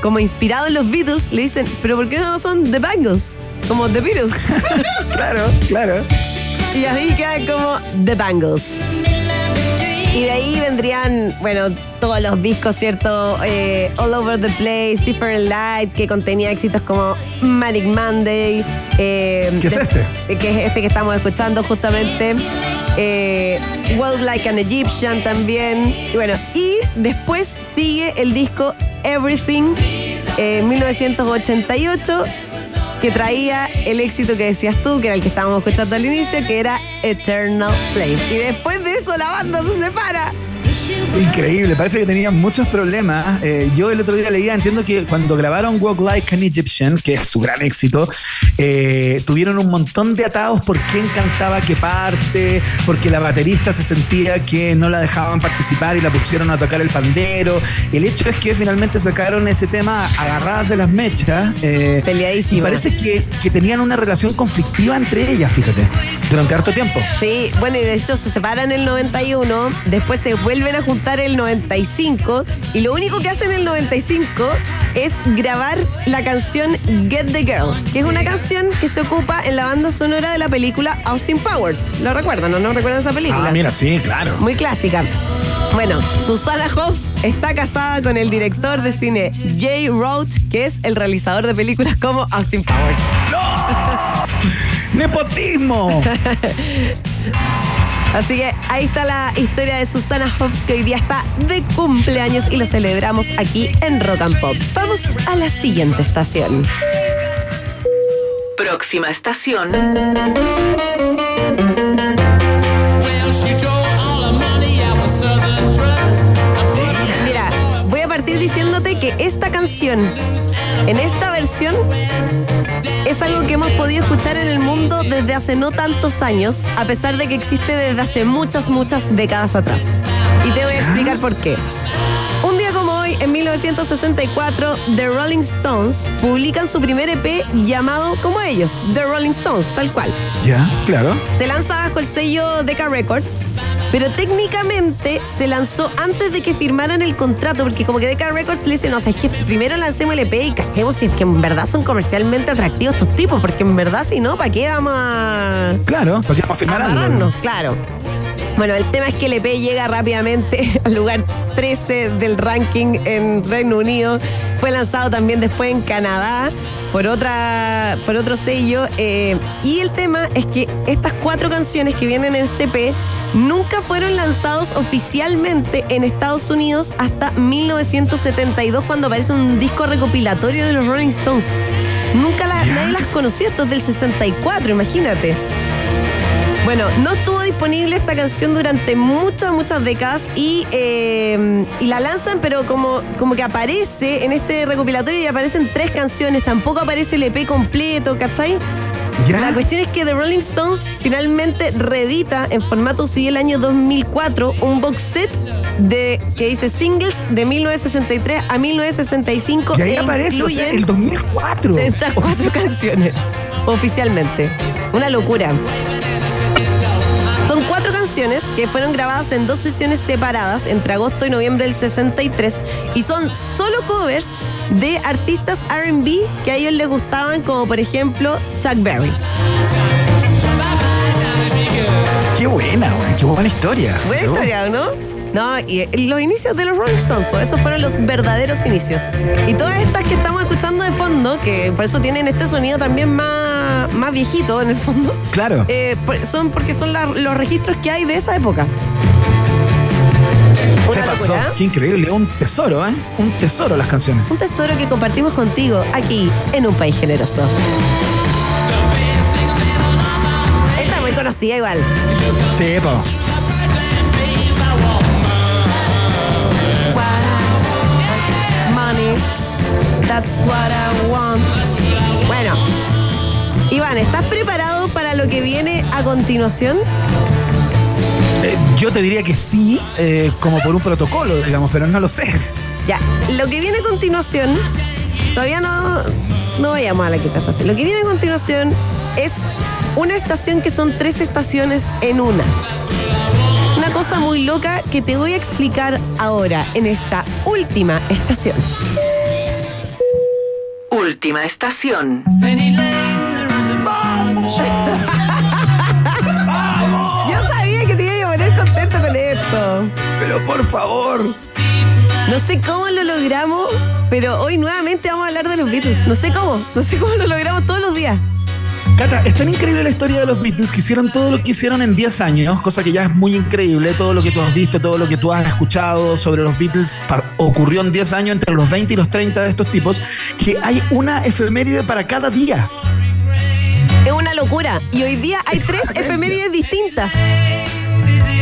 como inspirado en los Beatles, le dicen, pero ¿por qué no son The Bangles? Como The Beatles. claro, claro. Y ahí queda como The Bangles. Y de ahí vendrían, bueno, todos los discos, ¿cierto? Eh, All Over the Place, Different Light, que contenía éxitos como Manic Monday. Eh, ¿Qué es este? Que es este que estamos escuchando justamente. Eh, World Like an Egyptian también. Y bueno, y después sigue el disco Everything, en 1988 que traía el éxito que decías tú, que era el que estábamos escuchando al inicio, que era Eternal Flame. Y después de eso la banda se separa. Increíble, parece que tenían muchos problemas. Eh, yo el otro día leía, entiendo que cuando grabaron Walk Like an Egyptian, que es su gran éxito, eh, tuvieron un montón de atados por quién cantaba qué parte, porque la baterista se sentía que no la dejaban participar y la pusieron a tocar el pandero. El hecho es que finalmente sacaron ese tema agarradas de las mechas. Eh, Peleadísima. Y parece que, que tenían una relación conflictiva entre ellas, fíjate, durante harto tiempo. Sí, bueno, y de hecho se separan en el 91, después se vuelven a juntar el 95 y lo único que hacen en el 95 es grabar la canción Get the Girl, que es una canción que se ocupa en la banda sonora de la película Austin Powers. ¿Lo recuerdan o no recuerdan esa película? Ah, mira, sí, claro. Muy clásica. Bueno, Susana Hobbs está casada con el director de cine Jay Roach, que es el realizador de películas como Austin Powers. ¡No! ¡Nepotismo! Así que ahí está la historia de Susana Hobbs, que hoy día está de cumpleaños y lo celebramos aquí en Rock and Pop. Vamos a la siguiente estación. Próxima estación. Mira, voy a partir diciéndote que esta canción, en esta versión, es algo que hemos podido escuchar en el mundo desde hace no tantos años, a pesar de que existe desde hace muchas, muchas décadas atrás. Y te voy a explicar por qué. Un día como hoy, en 1964, The Rolling Stones publican su primer EP llamado como ellos, The Rolling Stones, tal cual. Ya, claro. Se lanza bajo el sello Decca Records Pero técnicamente se lanzó antes de que firmaran el contrato, porque como que Decca Records le dice, no, o sea, es que primero lancemos el EP y cachemos si es que en verdad son comercialmente atractivos estos tipos, porque en verdad si no, ¿para qué vamos a... Claro, ¿para qué vamos a firmar algo? Claro. Bueno, el tema es que el EP llega rápidamente al lugar 13 del ranking en Reino Unido. Fue lanzado también después en Canadá por, otra, por otro sello. Eh, y el tema es que estas cuatro canciones que vienen en este EP nunca fueron lanzados oficialmente en Estados Unidos hasta 1972 cuando aparece un disco recopilatorio de los Rolling Stones. Nunca nadie las conoció, esto es del 64, imagínate. Bueno, no estuvo disponible esta canción durante muchas, muchas décadas y, eh, y la lanzan, pero como, como que aparece en este recopilatorio y aparecen tres canciones, tampoco aparece el EP completo, ¿cachai? La cuestión es que The Rolling Stones finalmente reedita en formato CD el año 2004 un box set de que dice singles de 1963 a 1965 y ahí e aparece el 2004 estas cuatro canciones oficialmente. Una locura. Canciones que fueron grabadas en dos sesiones separadas entre agosto y noviembre del 63 y son solo covers de artistas RB que a ellos les gustaban, como por ejemplo Chuck Berry. Qué buena, qué buena historia. Buena historia, ¿no? No, y, los inicios de los Rolling Stones, por eso fueron los verdaderos inicios. Y todas estas que estamos escuchando de fondo, que por eso tienen este sonido también más, más viejito en el fondo. Claro. Eh, son porque son los registros que hay de esa época. ¿Qué pasó? Qué increíble, un tesoro, ¿eh? Un tesoro las canciones. Un tesoro que compartimos contigo aquí en un país generoso. Esta muy conocida igual. Sí, po. That's what I want. Bueno, Iván, ¿estás preparado para lo que viene a continuación? Eh, yo te diría que sí, eh, como por un protocolo, digamos, pero no lo sé. Ya, lo que viene a continuación, todavía no, no vayamos a la quinta estación. Lo que viene a continuación es una estación que son tres estaciones en una. Una cosa muy loca que te voy a explicar ahora en esta última estación. Última estación. Favor. No sé cómo lo logramos, pero hoy nuevamente vamos a hablar de los Beatles. No sé cómo, no sé cómo lo logramos todos los días. Cata, es tan increíble la historia de los Beatles que hicieron todo lo que hicieron en 10 años, cosa que ya es muy increíble. Todo lo que tú has visto, todo lo que tú has escuchado sobre los Beatles ocurrió en 10 años entre los 20 y los 30 de estos tipos, que hay una efeméride para cada día. Es una locura. Y hoy día hay tres efemérides distintas.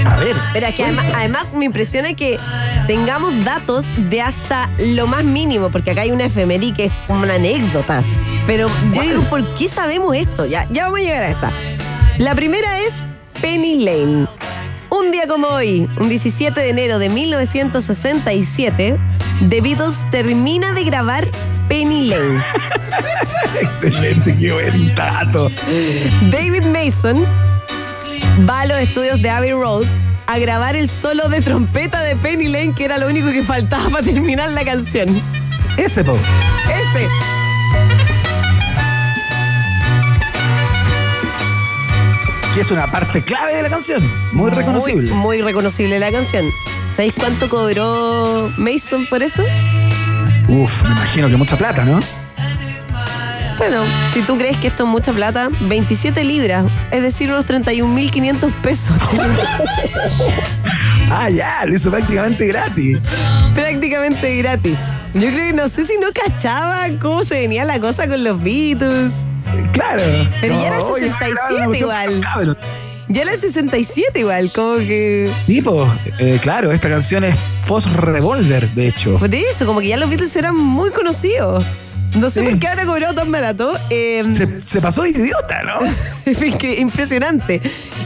A ver. Pero es que además, además, me impresiona que tengamos datos de hasta lo más mínimo, porque acá hay una efeméride que es como una anécdota. Pero yo digo, ¿por qué sabemos esto? Ya, ya vamos a llegar a esa. La primera es Penny Lane. Un día como hoy, un 17 de enero de 1967, The Beatles termina de grabar Penny Lane. Excelente, qué buen dato. David Mason va a los estudios de Abbey Road a grabar el solo de trompeta de Penny Lane, que era lo único que faltaba para terminar la canción. Ese, po. Ese. que es una parte clave de la canción. Muy reconocible. Muy, reconocible la canción. ¿Sabéis cuánto cobró Mason por eso? Uf, me imagino que mucha plata, ¿no? Bueno, si tú crees que esto es mucha plata, 27 libras, es decir, unos 31.500 pesos. ah, ya, lo hizo prácticamente gratis. Prácticamente gratis. Yo creo que no sé si no cachaba cómo se venía la cosa con los Beatles. Claro. Pero ya era el 67 igual. Ya era el 67 igual, como que. Tipo, eh, claro, esta canción es post-revolver, de hecho. Por eso, como que ya los Beatles eran muy conocidos. No sé por qué habrá cobrado tan barato. Em, se, pasó idiota, ¿no? Impresionante.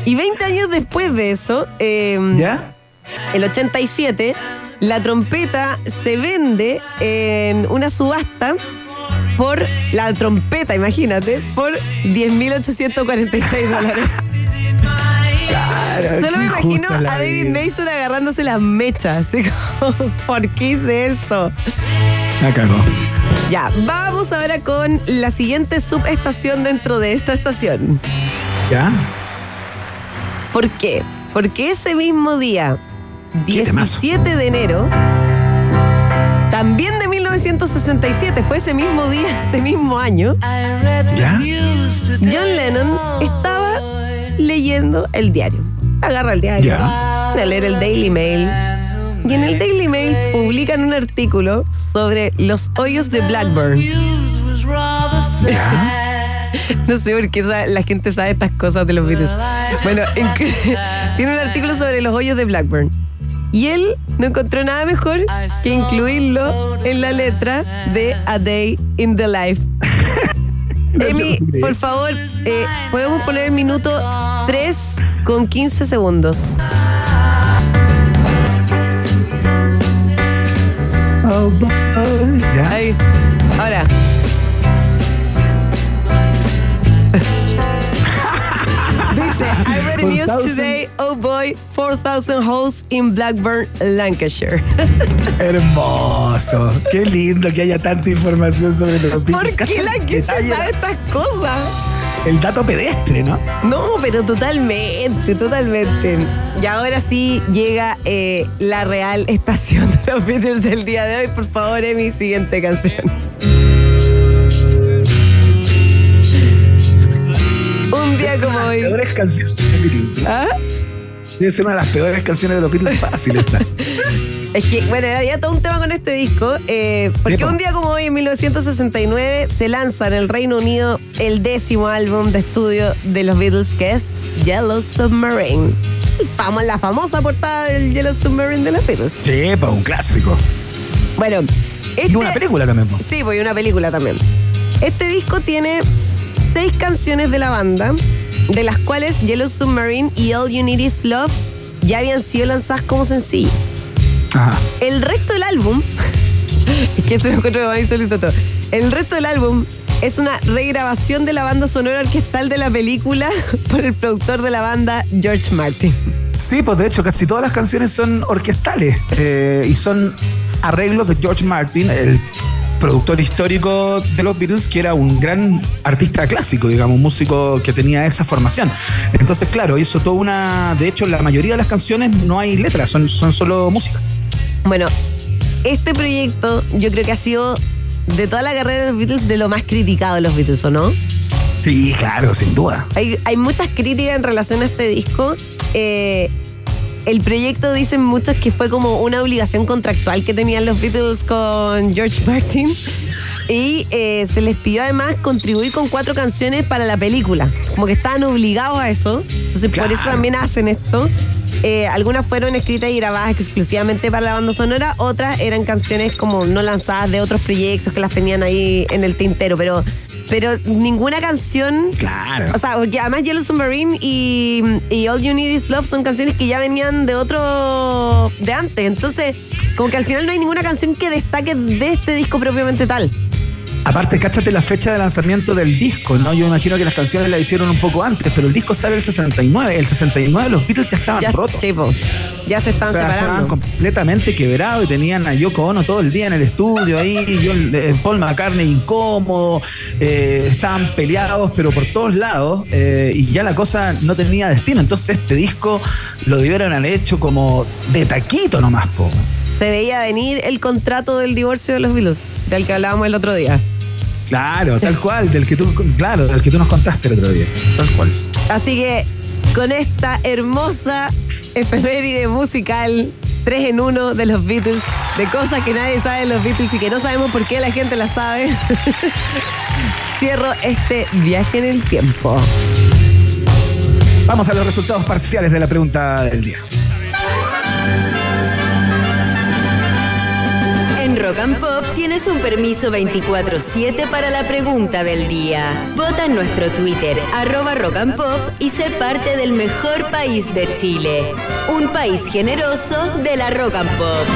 Y 20 años después de eso, em, ¿ya? El 87, la trompeta se vende en una subasta por la trompeta, imagínate, por 10.846 dólares. Solo me imagino a David Mason agarrándose las mechas. ¿por qué hice esto? La cagó. Ya, vamos ahora con la siguiente subestación dentro de esta estación. ¿Ya? ¿Por qué? Porque ese mismo día, 17 de enero, también de 1967, fue ese mismo día, ese mismo año, ¿Ya? John Lennon estaba leyendo el diario. Agarra el diario, Ya. a leer el Daily Mail. Y en el Daily Mail publican un artículo sobre los hoyos de Blackburn. No sé por qué la gente sabe estas cosas de los Beatles. Bueno, tiene un artículo sobre los hoyos de Blackburn. Y él no encontró nada mejor que incluirlo en la letra de A Day in the Life. Emi, por favor, eh, podemos poner el minuto 3 con 15 segundos. ¿Ya? Ahí. Ahora. The news 4,000. today, oh boy, 4,000 holes in Blackburn, Lancashire. Hermoso. Qué lindo que haya tanta información sobre los ¿Por qué ¿Cachai la gente sabe estas cosas? El dato pedestre, ¿no? No, pero totalmente, totalmente. Y ahora sí llega eh, la real estación de los Beatles del día de hoy. Por favor, Emi, siguiente canción. Un día como hoy. Beatles. ¿Ah? Debe ser una de las peores canciones de los Beatles fácil esta. Es que, bueno, había todo un tema con este disco, eh, porque un día como hoy, en 1969, se lanza en el Reino Unido el décimo álbum de estudio de los Beatles, que es Yellow Submarine. Famo- la famosa portada del Yellow Submarine de los Beatles. Sí, pues un clásico. Bueno, Y este, una película también. po. Sí, pues y una película también. Este disco tiene seis canciones de la banda, de las cuales Yellow Submarine y All You Need Is Love ya habían sido lanzadas como sencillo. Ajá. El resto del álbum, es que esto lo encuentro más insólito todo. El resto del álbum es una regrabación de la banda sonora orquestal de la película por el productor de la banda, George Martin. Sí, pues de hecho casi todas las canciones son orquestales eh, y son arreglos de George Martin, el productor histórico de los Beatles, que era un gran artista clásico, digamos, un músico que tenía esa formación. Entonces, claro, hizo toda una... De hecho, la mayoría de las canciones no hay letras, son, son solo música. Bueno, este proyecto yo creo que ha sido de toda la carrera de los Beatles de lo más criticado de los Beatles, ¿o no? Sí, claro, sin duda. Hay, hay muchas críticas en relación a este disco. Eh, el proyecto dicen muchos que fue como una obligación contractual que tenían los Beatles con George Martin. Y eh, se les pidió además contribuir con cuatro canciones para la película. Como que estaban obligados a eso. Entonces por eso también hacen esto. Eh, algunas fueron escritas y grabadas exclusivamente para la banda sonora, otras eran canciones como no lanzadas de otros proyectos que las tenían ahí en el tintero, pero, pero ninguna canción Claro. o sea, porque además Yellow Submarine y, y All You Need Is Love son canciones que ya venían de otro. de antes. Entonces, como que al final no hay ninguna canción que destaque de este disco propiamente tal. Aparte, cáchate la fecha de lanzamiento del disco, ¿no? Yo imagino que las canciones las hicieron un poco antes, pero el disco sale el 69. El 69 los Beatles ya estaban Ya, rotos. sí, po. ya se están O sea, estaban separando. completamente quebrados y tenían a Yoko Ono todo el día en el estudio ahí, John- eh, Paul McCartney incómodo, eh, estaban peleados pero por todos lados eh, y ya la cosa no tenía destino. Entonces este disco lo debieron haber hecho como de taquito nomás, po. Se veía venir el contrato del divorcio de los Beatles, del que hablábamos el otro día. Claro, tal cual, del que tú, claro, del que tú nos contaste el otro día. Tal cual. Así que con esta hermosa efeméride musical, tres en uno de los Beatles, de cosas que nadie sabe de los Beatles y que no sabemos por qué la gente las sabe, cierro este viaje en el tiempo. Vamos a los resultados parciales de la pregunta del día. Rock and Pop tienes un permiso 24-7 para la pregunta del día. Vota en nuestro Twitter, arroba Rock and Pop, y sé parte del mejor país de Chile. Un país generoso de la Rock and Pop.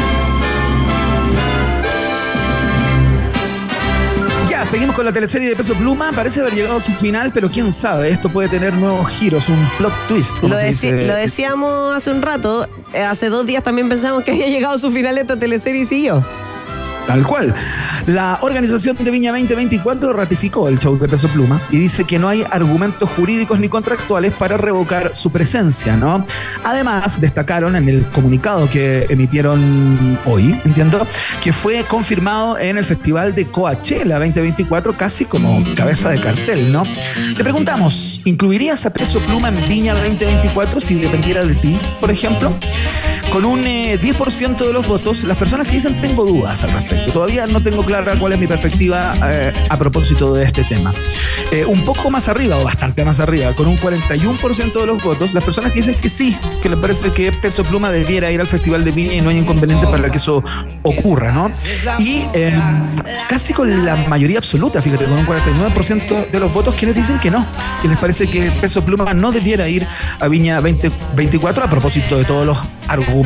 Ya seguimos con la teleserie de Peso Pluma. Parece haber llegado a su final, pero quién sabe, esto puede tener nuevos giros, un plot twist. Lo, lo, decíamos hace un rato, eh, hace dos días también pensamos que había llegado a su final esta teleserie y siguió. Tal cual. La organización de Viña 2024 ratificó el show de Peso Pluma y dice que no hay argumentos jurídicos ni contractuales para revocar su presencia, ¿no? Además, destacaron en el comunicado que emitieron hoy, entiendo, que fue confirmado en el Festival de Coachella 2024 casi como cabeza de cartel, ¿no? Te preguntamos, ¿incluirías a Peso Pluma en Viña 2024 si dependiera de ti, por ejemplo? Con un 10% eh, de los votos, las personas que dicen tengo dudas al respecto. Todavía no tengo clara cuál es mi perspectiva eh, a propósito de este tema. Eh, un poco más arriba, o bastante más arriba, con un 41% de los votos, las personas que dicen que sí, que les parece que Peso Pluma debiera ir al Festival de Viña y no hay inconveniente para que eso ocurra, ¿no? Y casi con la mayoría absoluta, fíjate, con un 49% de los votos, quienes dicen que no, que les parece que Peso Pluma no debiera ir a Viña 2024 a propósito de todos los argumentos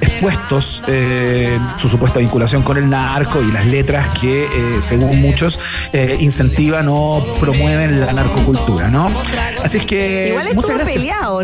expuestos, eh, su supuesta vinculación con el narco y las letras que, eh, según muchos, eh, incentivan o promueven la narcocultura, ¿no? Así es que. Igual estuvo peleado, ¿no?